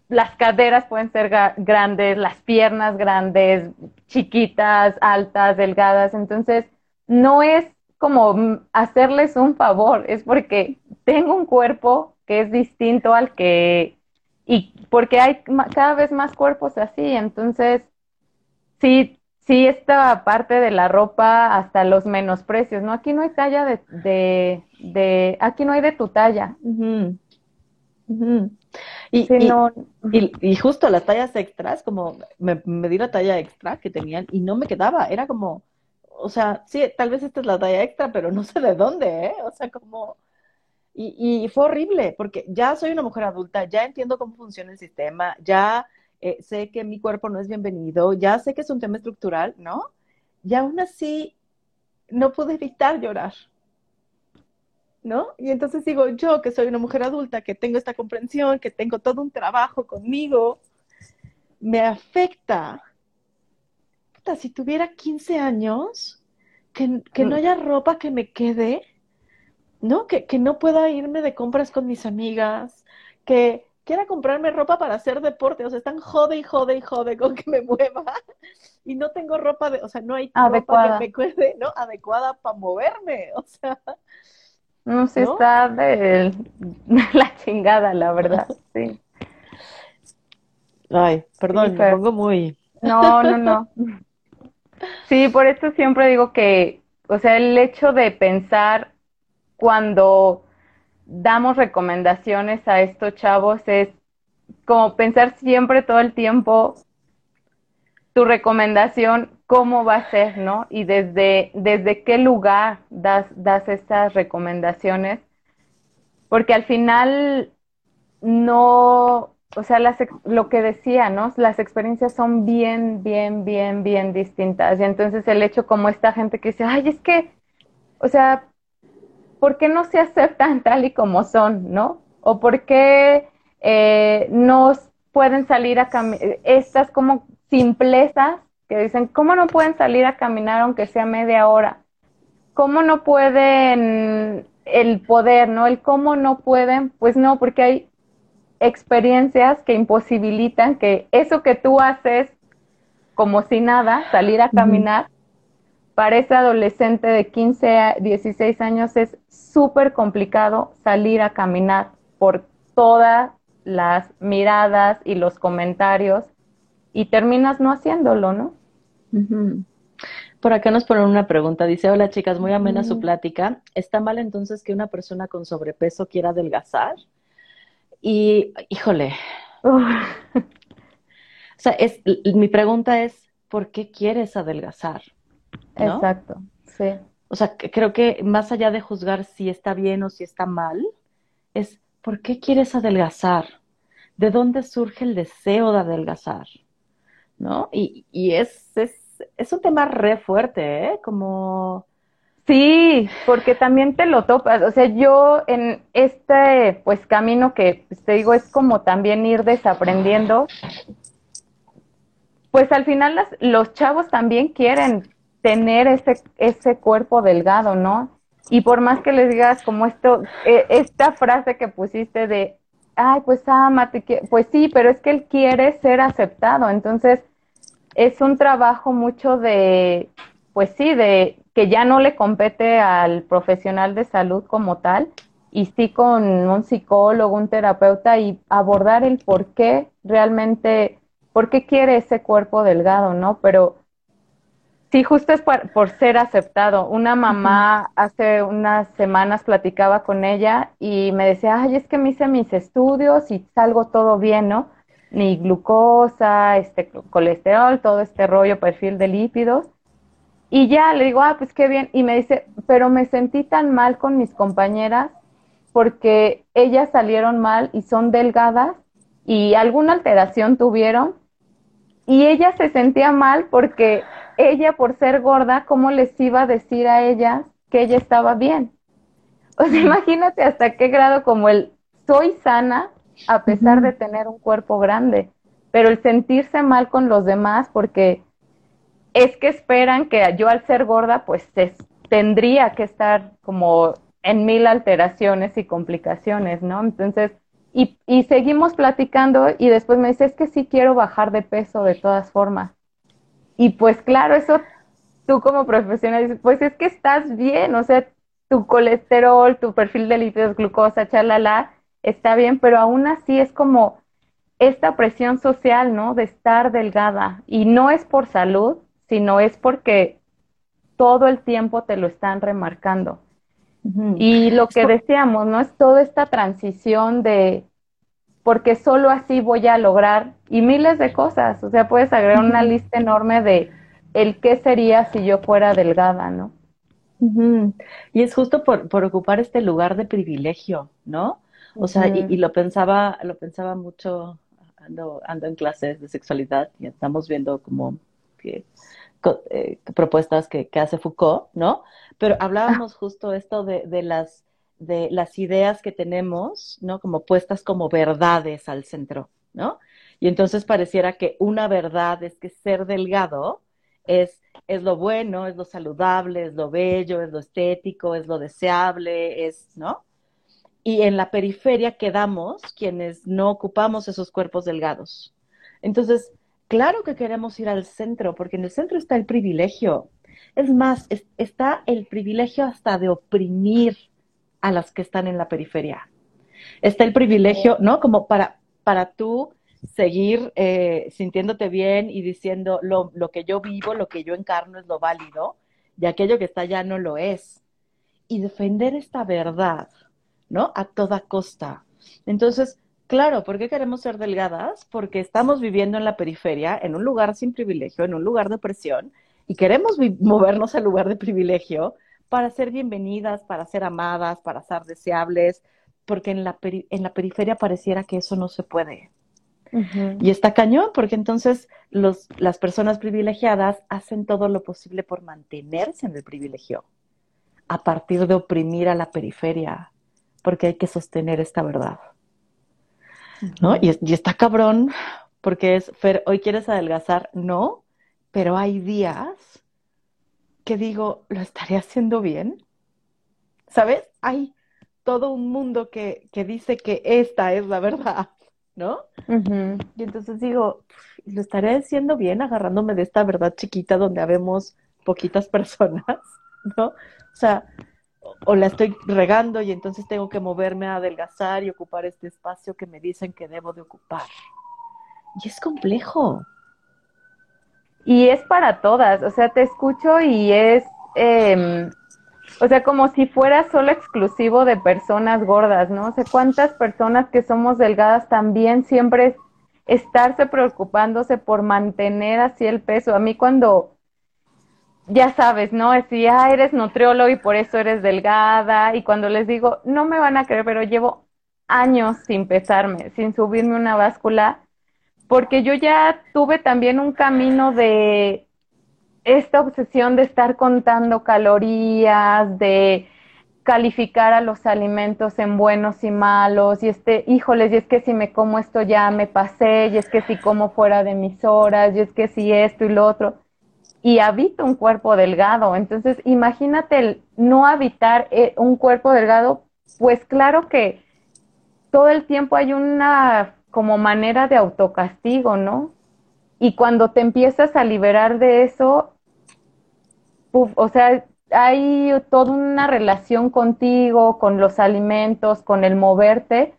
las caderas pueden ser grandes, las piernas grandes, chiquitas, altas, delgadas, entonces no es como hacerles un favor, es porque tengo un cuerpo que es distinto al que y porque hay cada vez más cuerpos así, entonces sí, sí esta parte de la ropa hasta los menosprecios, ¿no? Aquí no hay talla de, de, de aquí no hay de tu talla. Y, y, justo las tallas extras, como me, me di la talla extra que tenían y no me quedaba, era como, o sea, sí, tal vez esta es la talla extra, pero no sé de dónde, ¿eh? O sea, como y, fue horrible, porque ya soy una mujer adulta, ya entiendo cómo funciona el sistema, ya eh, sé que mi cuerpo no es bienvenido, ya sé que es un tema estructural, ¿no? Y aún así no pude evitar llorar, ¿no? Y entonces digo, yo que soy una mujer adulta, que tengo esta comprensión, que tengo todo un trabajo conmigo, me afecta. Puta, si tuviera 15 años, que, que no mm. haya ropa que me quede, ¿no? Que, que no pueda irme de compras con mis amigas, que quiera comprarme ropa para hacer deporte, o sea, están jode y jode y jode con que me mueva y no tengo ropa de, o sea, no hay ropa que me cuide, ¿no? Adecuada para moverme, o sea. No se está de la chingada, la verdad, sí. Ay, perdón, me pongo muy. No, no, no. Sí, por eso siempre digo que, o sea, el hecho de pensar cuando damos recomendaciones a estos chavos es como pensar siempre todo el tiempo tu recomendación, cómo va a ser, ¿no? Y desde, desde qué lugar das, das estas recomendaciones, porque al final no, o sea, las, lo que decía, ¿no? Las experiencias son bien, bien, bien, bien distintas. Y entonces el hecho como esta gente que dice, ay, es que, o sea, ¿por qué no se aceptan tal y como son, ¿no? O por qué eh, no pueden salir a caminar, estas como simplezas que dicen, ¿cómo no pueden salir a caminar aunque sea media hora? ¿Cómo no pueden el poder, ¿no? El cómo no pueden, pues no, porque hay experiencias que imposibilitan que eso que tú haces como si nada, salir a caminar, para ese adolescente de 15 a 16 años es súper complicado salir a caminar por todas las miradas y los comentarios y terminas no haciéndolo, ¿no? Por acá nos ponen una pregunta. Dice, hola chicas, muy amena su plática. ¿Está mal entonces que una persona con sobrepeso quiera adelgazar? Y, híjole. o sea, es, mi pregunta es, ¿por qué quieres adelgazar? Exacto, sí. O sea, creo que más allá de juzgar si está bien o si está mal, es ¿por qué quieres adelgazar? ¿De dónde surge el deseo de adelgazar? ¿No? Y, y es, es, es, un tema re fuerte, ¿eh? Como... Sí, porque también te lo topas. O sea, yo en este, pues, camino que pues, te digo es como también ir desaprendiendo, pues al final las, los chavos también quieren tener ese, ese cuerpo delgado, ¿no? Y por más que les digas como esto, eh, esta frase que pusiste de, ay, pues amate, pues sí, pero es que él quiere ser aceptado, entonces es un trabajo mucho de, pues sí, de que ya no le compete al profesional de salud como tal, y sí con un psicólogo, un terapeuta, y abordar el por qué realmente, por qué quiere ese cuerpo delgado, ¿no? Pero Sí, justo es por, ser aceptado. Una mamá hace unas semanas platicaba con ella y me decía, ay, es que me hice mis estudios y salgo todo bien, ¿no? Ni glucosa, este colesterol, todo este rollo, perfil de lípidos. Y ya le digo, ah, pues qué bien. Y me dice, pero me sentí tan mal con mis compañeras porque ellas salieron mal y son delgadas y alguna alteración tuvieron. Y ella se sentía mal porque ella por ser gorda, ¿cómo les iba a decir a ellas que ella estaba bien? O sea, imagínate hasta qué grado como el soy sana a pesar de tener un cuerpo grande, pero el sentirse mal con los demás porque es que esperan que yo al ser gorda pues tendría que estar como en mil alteraciones y complicaciones, ¿no? Entonces, y, y seguimos platicando y después me dice, es que sí quiero bajar de peso de todas formas. Y pues claro, eso tú como profesional dices, pues es que estás bien, o sea, tu colesterol, tu perfil de lípidos, glucosa, chalala, está bien, pero aún así es como esta presión social, ¿no? De estar delgada. Y no es por salud, sino es porque todo el tiempo te lo están remarcando. Y lo que decíamos, ¿no? Es toda esta transición de porque solo así voy a lograr y miles de cosas, o sea, puedes agregar una lista enorme de el qué sería si yo fuera delgada, ¿no? Y es justo por, por, ocupar este lugar de privilegio, ¿no? O sea, y, lo pensaba, lo pensaba mucho, ando, ando en clases de sexualidad y estamos viendo como que eh, propuestas que, que, hace Foucault, ¿no? Pero hablábamos justo esto de, de las de las ideas que tenemos, ¿no? Como puestas como verdades al centro, ¿no? Y entonces pareciera que una verdad es que ser delgado es, es lo bueno, es lo saludable, es lo bello, es lo estético, es lo deseable, es, ¿no? Y en la periferia quedamos quienes no ocupamos esos cuerpos delgados. Entonces, claro que queremos ir al centro, porque en el centro está el privilegio. Es más, está el privilegio hasta de oprimir a las que están en la periferia. Está el privilegio, ¿no? Como para, para tú seguir eh, sintiéndote bien y diciendo lo, lo que yo vivo, lo que yo encarno es lo válido y aquello que está allá no lo es. Y defender esta verdad, ¿no? A toda costa. Entonces, claro, ¿por qué queremos ser delgadas? Porque estamos viviendo en la periferia, en un lugar sin privilegio, en un lugar de opresión, y queremos movernos al lugar de privilegio para ser bienvenidas, para ser amadas, para ser deseables, porque en la, en la periferia pareciera que eso no se puede. Y está cañón, porque entonces los, las personas privilegiadas hacen todo lo posible por mantenerse en el privilegio, a partir de oprimir a la periferia, porque hay que sostener esta verdad. ¿No? Y, y, está cabrón, porque es, Fer, hoy quieres adelgazar, no, pero hay días que digo, ¿lo estaré haciendo bien? ¿Sabes? Hay todo un mundo que, que dice que esta es la verdad. ¿no? Y entonces digo, lo estaré haciendo bien agarrándome de esta verdad chiquita donde habemos poquitas personas, ¿no? O sea, o la estoy regando y entonces tengo que moverme a adelgazar y ocupar este espacio que me dicen que debo de ocupar. Y es complejo. Y es para todas, o sea, te escucho y es, eh, o sea, como si fuera solo exclusivo de personas gordas, ¿no? O sea, cuántas personas que somos delgadas también siempre estarse preocupándose por mantener así el peso. A mí cuando, ya sabes, ¿no? Decía, ah, eres nutriólogo y por eso eres delgada. Y cuando les digo, no me van a creer, pero llevo años sin pesarme, sin subirme una báscula, porque yo ya tuve también un camino de esta obsesión de estar contando calorías, de calificar a los alimentos en buenos y malos, y este, híjoles, y es que si me como esto ya me pasé, y es que si como fuera de mis horas, y es que si esto y lo otro, y habito un cuerpo delgado, entonces imagínate el no habitar eh, un cuerpo delgado, pues claro que todo el tiempo hay una como manera de autocastigo, ¿no? Y cuando te empiezas a liberar de eso, o sea, hay toda una relación contigo, con los alimentos, con el moverte,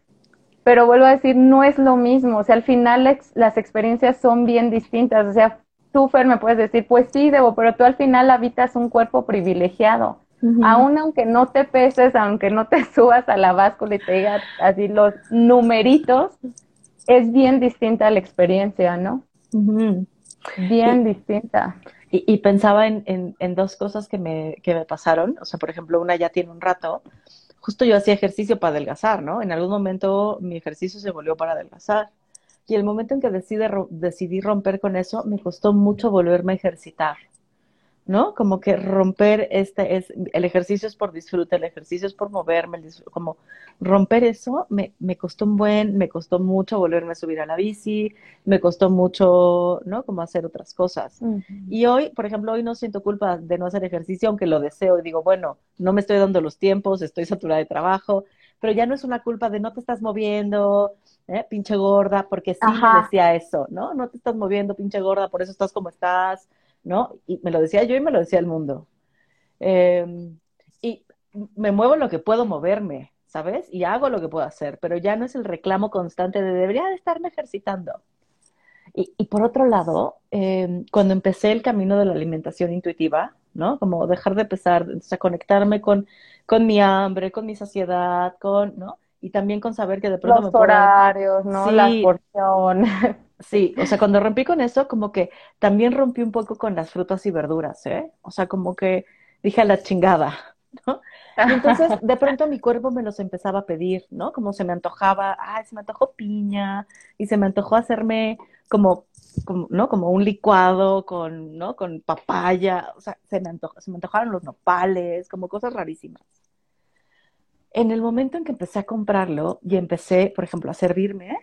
pero vuelvo a decir, no es lo mismo, o sea, al final las experiencias son bien distintas, o sea, tú, Fer, me puedes decir, pues sí, Debo, pero tú al final habitas un cuerpo privilegiado. Aún aunque no te peses, aunque no te subas a la báscula y te digas así los numeritos, es bien distinta la experiencia, ¿no? Bien distinta. Y, pensaba en, en, dos cosas que me, que me pasaron. O sea, por ejemplo, una ya tiene un rato. Justo yo hacía ejercicio para adelgazar, ¿no? En algún momento mi ejercicio se volvió para adelgazar. Y el momento en que decidí romper con eso, me costó mucho volverme a ejercitar. ¿No? Como que romper este es, el ejercicio es por disfrute, el ejercicio es por moverme, como romper eso me, me, costó un buen, me costó mucho volverme a subir a la bici, me costó mucho, ¿no? Como hacer otras cosas. Y hoy, por ejemplo, hoy no siento culpa de no hacer ejercicio, aunque lo deseo y digo, bueno, no me estoy dando los tiempos, estoy saturada de trabajo, pero ya no es una culpa de no te estás moviendo, ¿eh? pinche gorda, porque sí me decía eso, ¿no? No te estás moviendo, pinche gorda, por eso estás como estás ¿no? Y me lo decía yo y me lo decía el mundo. Em, y me muevo lo que puedo moverme, ¿sabes? Y hago lo que puedo hacer, pero ya no es el reclamo constante de debería de estarme ejercitando. Y, y por otro lado, em, cuando empecé el camino de la alimentación intuitiva, ¿no? Como dejar de pesar, o sea, conectarme con, con mi hambre, con mi saciedad, con, ¿no? Y también con saber que de pronto Los horarios, ¿no? Sí, Las porciones. Sí, o sea, cuando rompí con eso, como que también rompí un poco con las frutas y verduras, ¿eh? O sea, como que dije a la chingada, ¿no? Y entonces, de pronto mi cuerpo me los empezaba a pedir, ¿no? Como se me antojaba, ay, se me antojó piña, y se me antojó hacerme como, como ¿no? Como un licuado con, ¿no? Con papaya, o sea, se me, antojó, se me antojaron los nopales, como cosas rarísimas. En el momento en que empecé a comprarlo y empecé, por ejemplo, a servirme,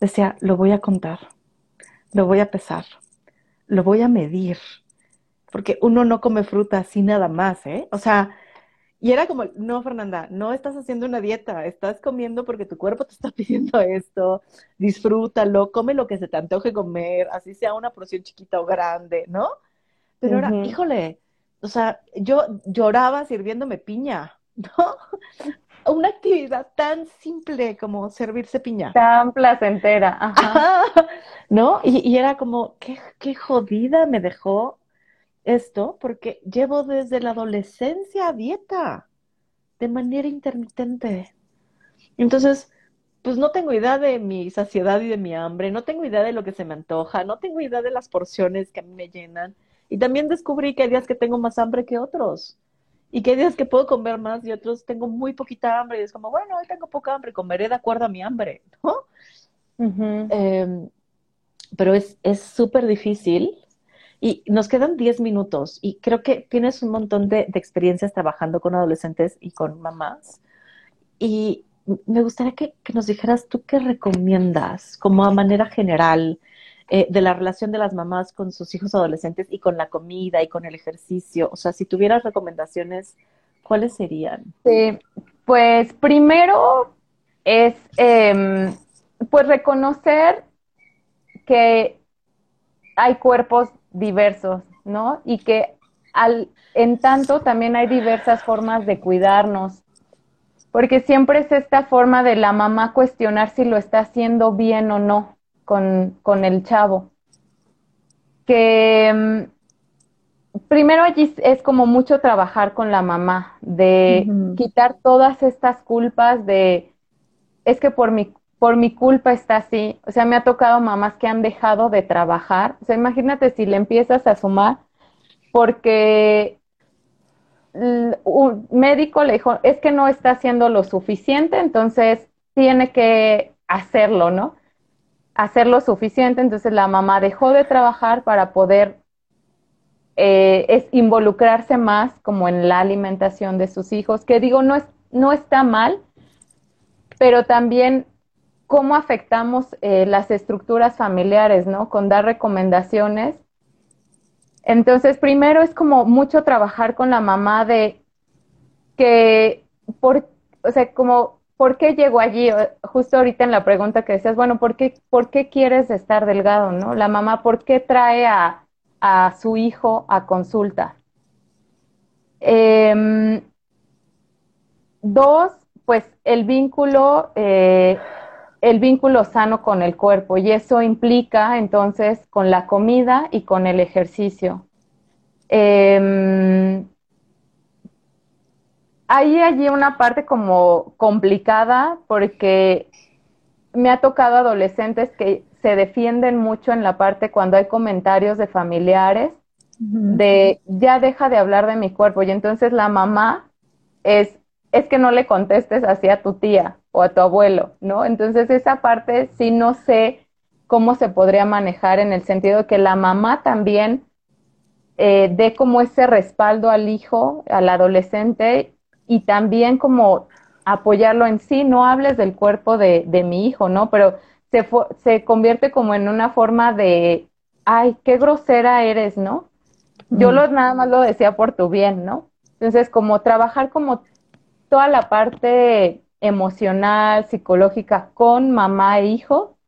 decía, lo voy a contar, lo voy a pesar, lo voy a medir, porque uno no come fruta así nada más, ¿eh? O sea, y era como, no, Fernanda, no estás haciendo una dieta, estás comiendo porque tu cuerpo te está pidiendo esto, disfrútalo, come lo que se te antoje comer, así sea una porción chiquita o grande, ¿no? Pero ahora, híjole, o sea, yo lloraba sirviéndome piña, ¿no? Una actividad tan simple como servirse piña. Tan placentera. Ajá. ¿no? Y, era como, qué, qué jodida me dejó esto, porque llevo desde la adolescencia a dieta, de manera intermitente. Entonces, pues no tengo idea de mi saciedad y de mi hambre, no tengo idea de lo que se me antoja, no tengo idea de las porciones que a mí me llenan. Y también descubrí que hay días que tengo más hambre que otros. Y que hay días que puedo comer más y otros tengo muy poquita hambre. Y es como, bueno, hoy tengo poca hambre, comeré de acuerdo a mi hambre, ¿no? Em, pero es súper difícil. Y nos quedan 10 minutos y creo que tienes un montón de, de experiencias trabajando con adolescentes y con mamás. Y me gustaría que, nos dijeras tú qué recomiendas como a manera general eh, de la relación de las mamás con sus hijos adolescentes y con la comida y con el ejercicio. O sea, si tuvieras recomendaciones, ¿cuáles serían? Sí, pues primero es em, pues reconocer que hay cuerpos diversos, ¿no? Y que al, en tanto también hay diversas formas de cuidarnos porque siempre es esta forma de la mamá cuestionar si lo está haciendo bien o no con, con el chavo. Que mm, primero allí es como mucho trabajar con la mamá, de quitar todas estas culpas de, es que por mi, por mi culpa está así. O sea, me ha tocado mamás que han dejado de trabajar. O sea, imagínate si le empiezas a sumar porque un médico le dijo, es que no está haciendo lo suficiente, entonces tiene que hacerlo, ¿no? Hacer lo suficiente, entonces la mamá dejó de trabajar para poder eh, es involucrarse más como en la alimentación de sus hijos, que digo, no, es, no está mal, pero también cómo afectamos eh, las estructuras familiares, ¿no? Con dar recomendaciones entonces, primero es como mucho trabajar con la mamá de que, por, o sea, como, ¿por qué llegó allí? Justo ahorita en la pregunta que decías, bueno, ¿por qué, por qué quieres estar delgado, no? La mamá, ¿por qué trae a, a su hijo a consulta? Em, dos, pues el vínculo, eh, el vínculo sano con el cuerpo y eso implica entonces con la comida y con el ejercicio. Eh, hay allí una parte como complicada porque me ha tocado adolescentes que se defienden mucho en la parte cuando hay comentarios de familiares de ya deja de hablar de mi cuerpo y entonces la mamá es es que no le contestes así a tu tía o a tu abuelo, ¿no? Entonces esa parte sí no sé cómo se podría manejar en el sentido de que la mamá también eh, dé como ese respaldo al hijo, al adolescente y también como apoyarlo en sí, no hables del cuerpo de, de mi hijo, ¿no? Pero se, se convierte como en una forma de, ay, qué grosera eres, ¿no? Yo lo, nada más lo decía por tu bien, ¿no? Entonces, como trabajar como toda la parte emocional, psicológica con mamá e hijo.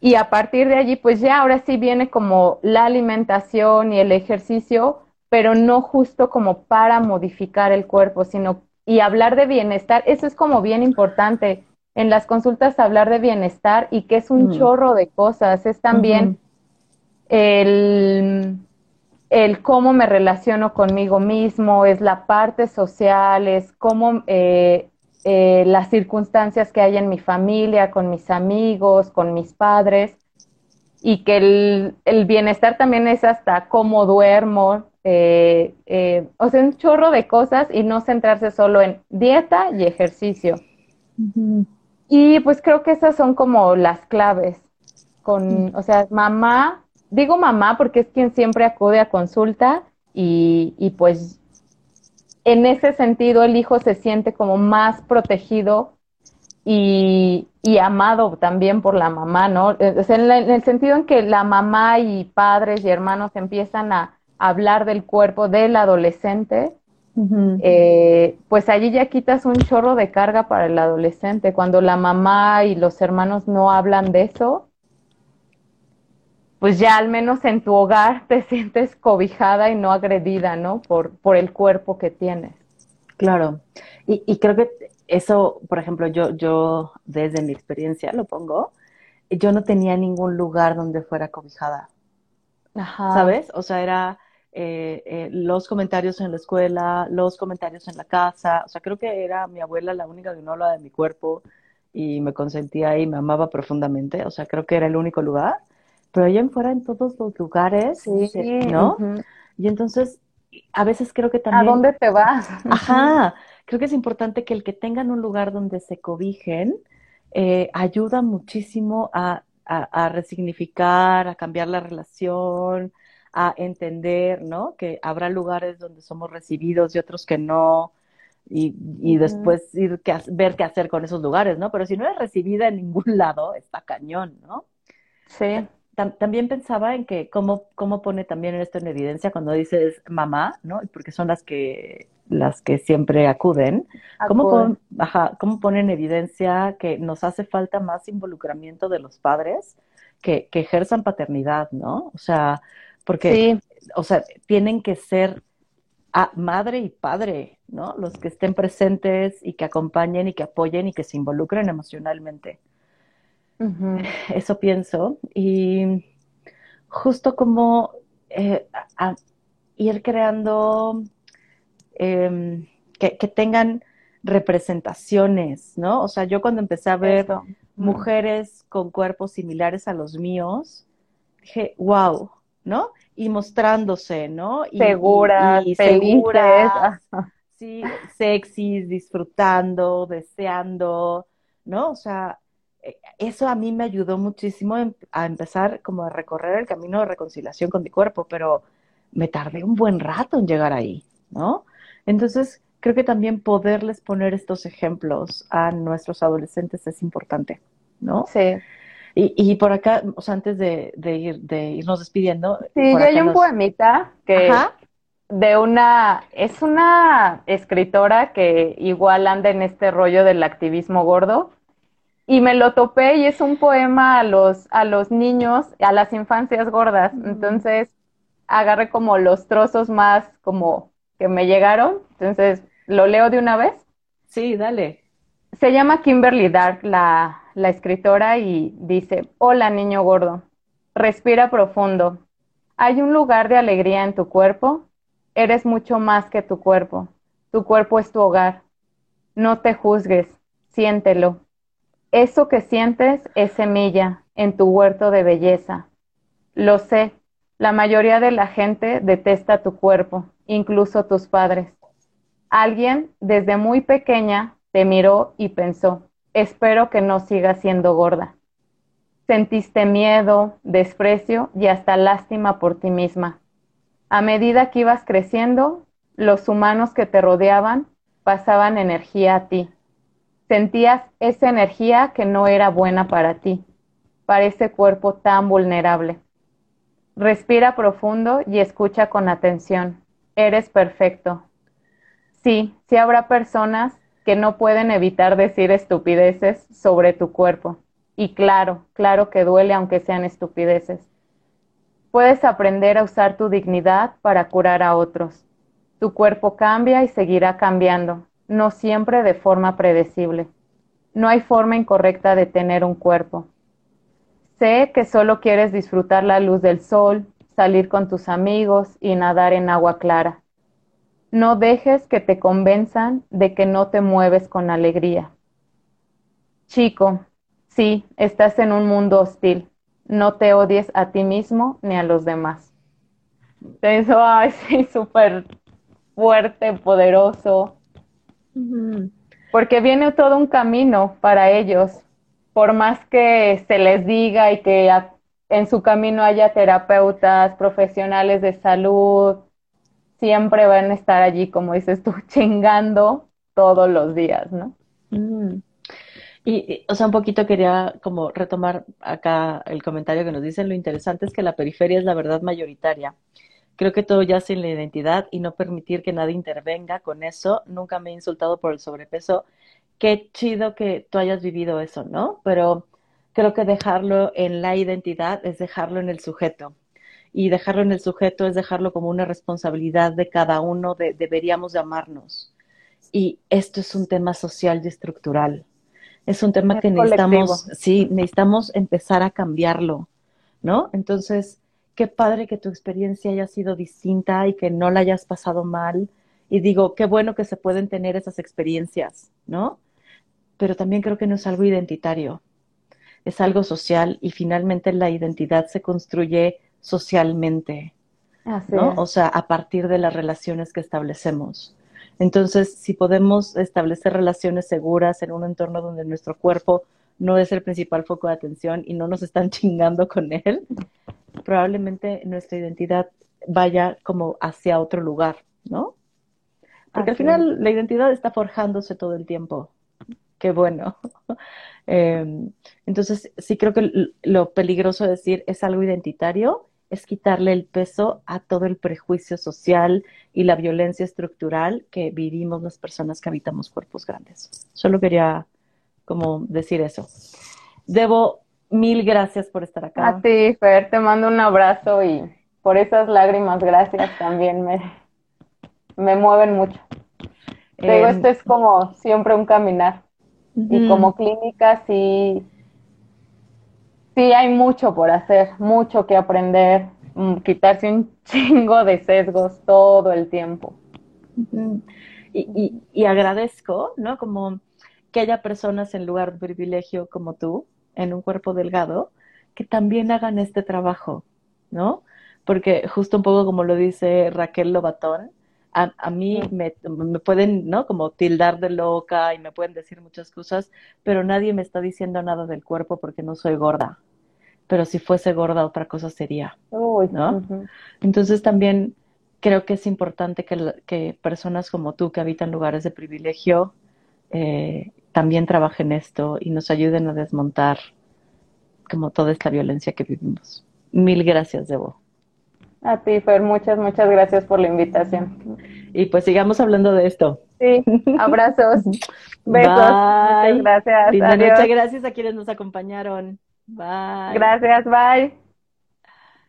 Y a partir de allí, pues ya ahora sí viene como la alimentación y el ejercicio, pero no justo como para modificar el cuerpo, sino y hablar de bienestar. Eso es como bien importante en las consultas hablar de bienestar y que es un chorro de cosas. Es también el el cómo me relaciono conmigo mismo, es la parte social, es cómo eh, eh, las circunstancias que hay en mi familia, con mis amigos, con mis padres, y que el, bienestar también es hasta cómo duermo, eh, o sea, un chorro de cosas y no centrarse solo en dieta y ejercicio. Y pues creo que esas son como las claves. Con, o sea, mamá digo mamá porque es quien siempre acude a consulta y, y pues en ese sentido el hijo se siente como más protegido y, y amado también por la mamá, ¿no? O sea, en, el sentido en que la mamá y padres y hermanos empiezan a hablar del cuerpo del adolescente, eh, pues allí ya quitas un chorro de carga para el adolescente. Cuando la mamá y los hermanos no hablan de eso, pues ya al menos en tu hogar te sientes cobijada y no agredida, ¿no? Por, por el cuerpo que tienes. Claro. Y, creo que eso, por ejemplo, yo, yo desde mi experiencia lo pongo, yo no tenía ningún lugar donde fuera cobijada. Ajá. ¿Sabes? O sea, era eh, eh, los comentarios en la escuela, los comentarios en la casa. O sea, creo que era mi abuela la única que no hablaba de mi cuerpo y me consentía y me amaba profundamente. O sea, creo que era el único lugar. Pero allá en fuera, en todos los lugares, ¿no? Y entonces, a veces creo que también... ¿A dónde te vas? Ajá. Creo que es importante que el que tengan un lugar donde se cobijen eh, ayuda muchísimo a, a resignificar, a cambiar la relación, a entender, ¿no? Que habrá lugares donde somos recibidos y otros que no, y, y después ir que, ver qué hacer con esos lugares, ¿no? Pero si no eres recibida en ningún lado, está cañón, ¿no? Sí. también pensaba en que cómo, cómo pone también esto en evidencia cuando dices mamá, ¿no? Porque son las que las que siempre acuden, ¿Cómo, ¿cómo pone en evidencia que nos hace falta más involucramiento de los padres que, que ejerzan paternidad, ¿no? O sea, porque, o sea, tienen que ser a madre y padre, ¿no? Los que estén presentes y que acompañen y que apoyen y que se involucren emocionalmente. Eso pienso. Y justo como eh, ir creando em, que, tengan representaciones, ¿no? O sea, yo cuando empecé a ver mujeres con cuerpos similares a los míos, dije, wow, ¿no? Y mostrándose, ¿no? Y, seguras, y, seguras, sí, sexys, disfrutando, deseando, ¿no? O sea, eh, eso a mí me ayudó muchísimo a empezar como a recorrer el camino de reconciliación con mi cuerpo, pero me tardé un buen rato en llegar ahí, ¿no? Entonces, creo que también poderles poner estos ejemplos a nuestros adolescentes es importante, ¿no? Sí. Y, por acá, o sea, antes de, ir, de irnos despidiendo. Sí, yo hay un poemita que de una, es una escritora que igual anda en este rollo del activismo gordo. Y me lo topé y es un poema a los, a los niños, a las infancias gordas. Entonces, agarré como los trozos más como que me llegaron. Entonces, ¿lo leo de una vez? Sí, dale. Se llama Kimberly Dark, la, escritora, y dice, hola niño gordo, respira profundo. Hay un lugar de alegría en tu cuerpo. Eres mucho más que tu cuerpo. Tu cuerpo es tu hogar. No te juzgues, siéntelo. Eso que sientes es semilla en tu huerto de belleza. Lo sé, la mayoría de la gente detesta tu cuerpo, incluso tus padres. Alguien desde muy pequeña te miró y pensó, espero que no siga siendo gorda. Sentiste miedo, desprecio y hasta lástima por ti misma. A medida que ibas creciendo, los humanos que te rodeaban pasaban energía a ti. Sentías esa energía que no era buena para ti, para ese cuerpo tan vulnerable. Respira profundo y escucha con atención. Eres perfecto. Sí, sí habrá personas que no pueden evitar decir estupideces sobre tu cuerpo. Y claro, claro que duele aunque sean estupideces. Puedes aprender a usar tu dignidad para curar a otros. Tu cuerpo cambia y seguirá cambiando, no siempre de forma predecible. No hay forma incorrecta de tener un cuerpo. Sé que solo quieres disfrutar la luz del sol, salir con tus amigos y nadar en agua clara. No dejes que te convenzan de que no te mueves con alegría. Chico, sí, estás en un mundo hostil. No te odies a ti mismo ni a los demás. Eso, ay, sí, súper fuerte, poderoso. Porque viene todo un camino para ellos. Por más que se les diga y que en su camino haya terapeutas, profesionales de salud, siempre van a estar allí, como dices tú, chingando todos los días, ¿no? Mm. Y, o sea, un poquito quería como retomar acá el comentario que nos dicen, lo interesante es que la periferia es la verdad mayoritaria. Creo que todo yace en la identidad y no permitir que nadie intervenga con eso. Nunca me he insultado por el sobrepeso. Qué chido que tú hayas vivido eso, ¿no? Pero creo que dejarlo en la identidad es dejarlo en el sujeto y dejarlo en el sujeto es dejarlo como una responsabilidad de cada uno, de, deberíamos llamarnos. Y esto es un tema social y estructural. es un tema que necesitamos, sí, necesitamos empezar a cambiarlo, ¿no? Entonces, qué padre que tu experiencia haya sido distinta y que no la hayas pasado mal. Y digo, qué bueno que se pueden tener esas experiencias, ¿no? Pero también creo que no es algo identitario, es algo social y finalmente la identidad se construye socialmente, ¿no? O sea, a partir de las relaciones que establecemos. Entonces, si podemos establecer relaciones seguras en un entorno donde nuestro cuerpo no es el principal foco de atención y no nos están chingando con él, probablemente nuestra identidad vaya como hacia otro lugar, ¿no? Porque al final la identidad está forjándose todo el tiempo. Qué bueno. Em, entonces, sí creo que lo peligroso de decir es algo identitario es quitarle el peso a todo el prejuicio social y la violencia estructural que vivimos las personas que habitamos cuerpos grandes. Solo quería como decir eso. Debo mil gracias por estar acá. A ti, Fer, te mando un abrazo y por esas lágrimas, gracias también me, me mueven mucho. Te digo, em, esto es como siempre un caminar. Y como clínica sí sí hay mucho por hacer, mucho que aprender, mm, quitarse un chingo de sesgos todo el tiempo. y, agradezco, ¿no? Como que haya personas en lugar de privilegio como tú, en un cuerpo delgado, que también hagan este trabajo, ¿no? Porque justo un poco como lo dice Raquel Lobatón, a, a mí me, me, pueden, ¿no? Como tildar de loca y me pueden decir muchas cosas, pero nadie me está diciendo nada del cuerpo porque no soy gorda, pero si fuese gorda otra cosa sería, ¿no? Entonces también creo que es importante que, personas como tú que habitan lugares de privilegio eh, también trabajen esto y nos ayuden a desmontar como toda esta violencia que vivimos. Mil gracias, Debo. A ti, Fer, muchas, muchas gracias por la invitación. Y pues sigamos hablando de esto. Sí, abrazos, besos. Muchas gracias. Muchas gracias a quienes nos acompañaron. Bye. Gracias, bye.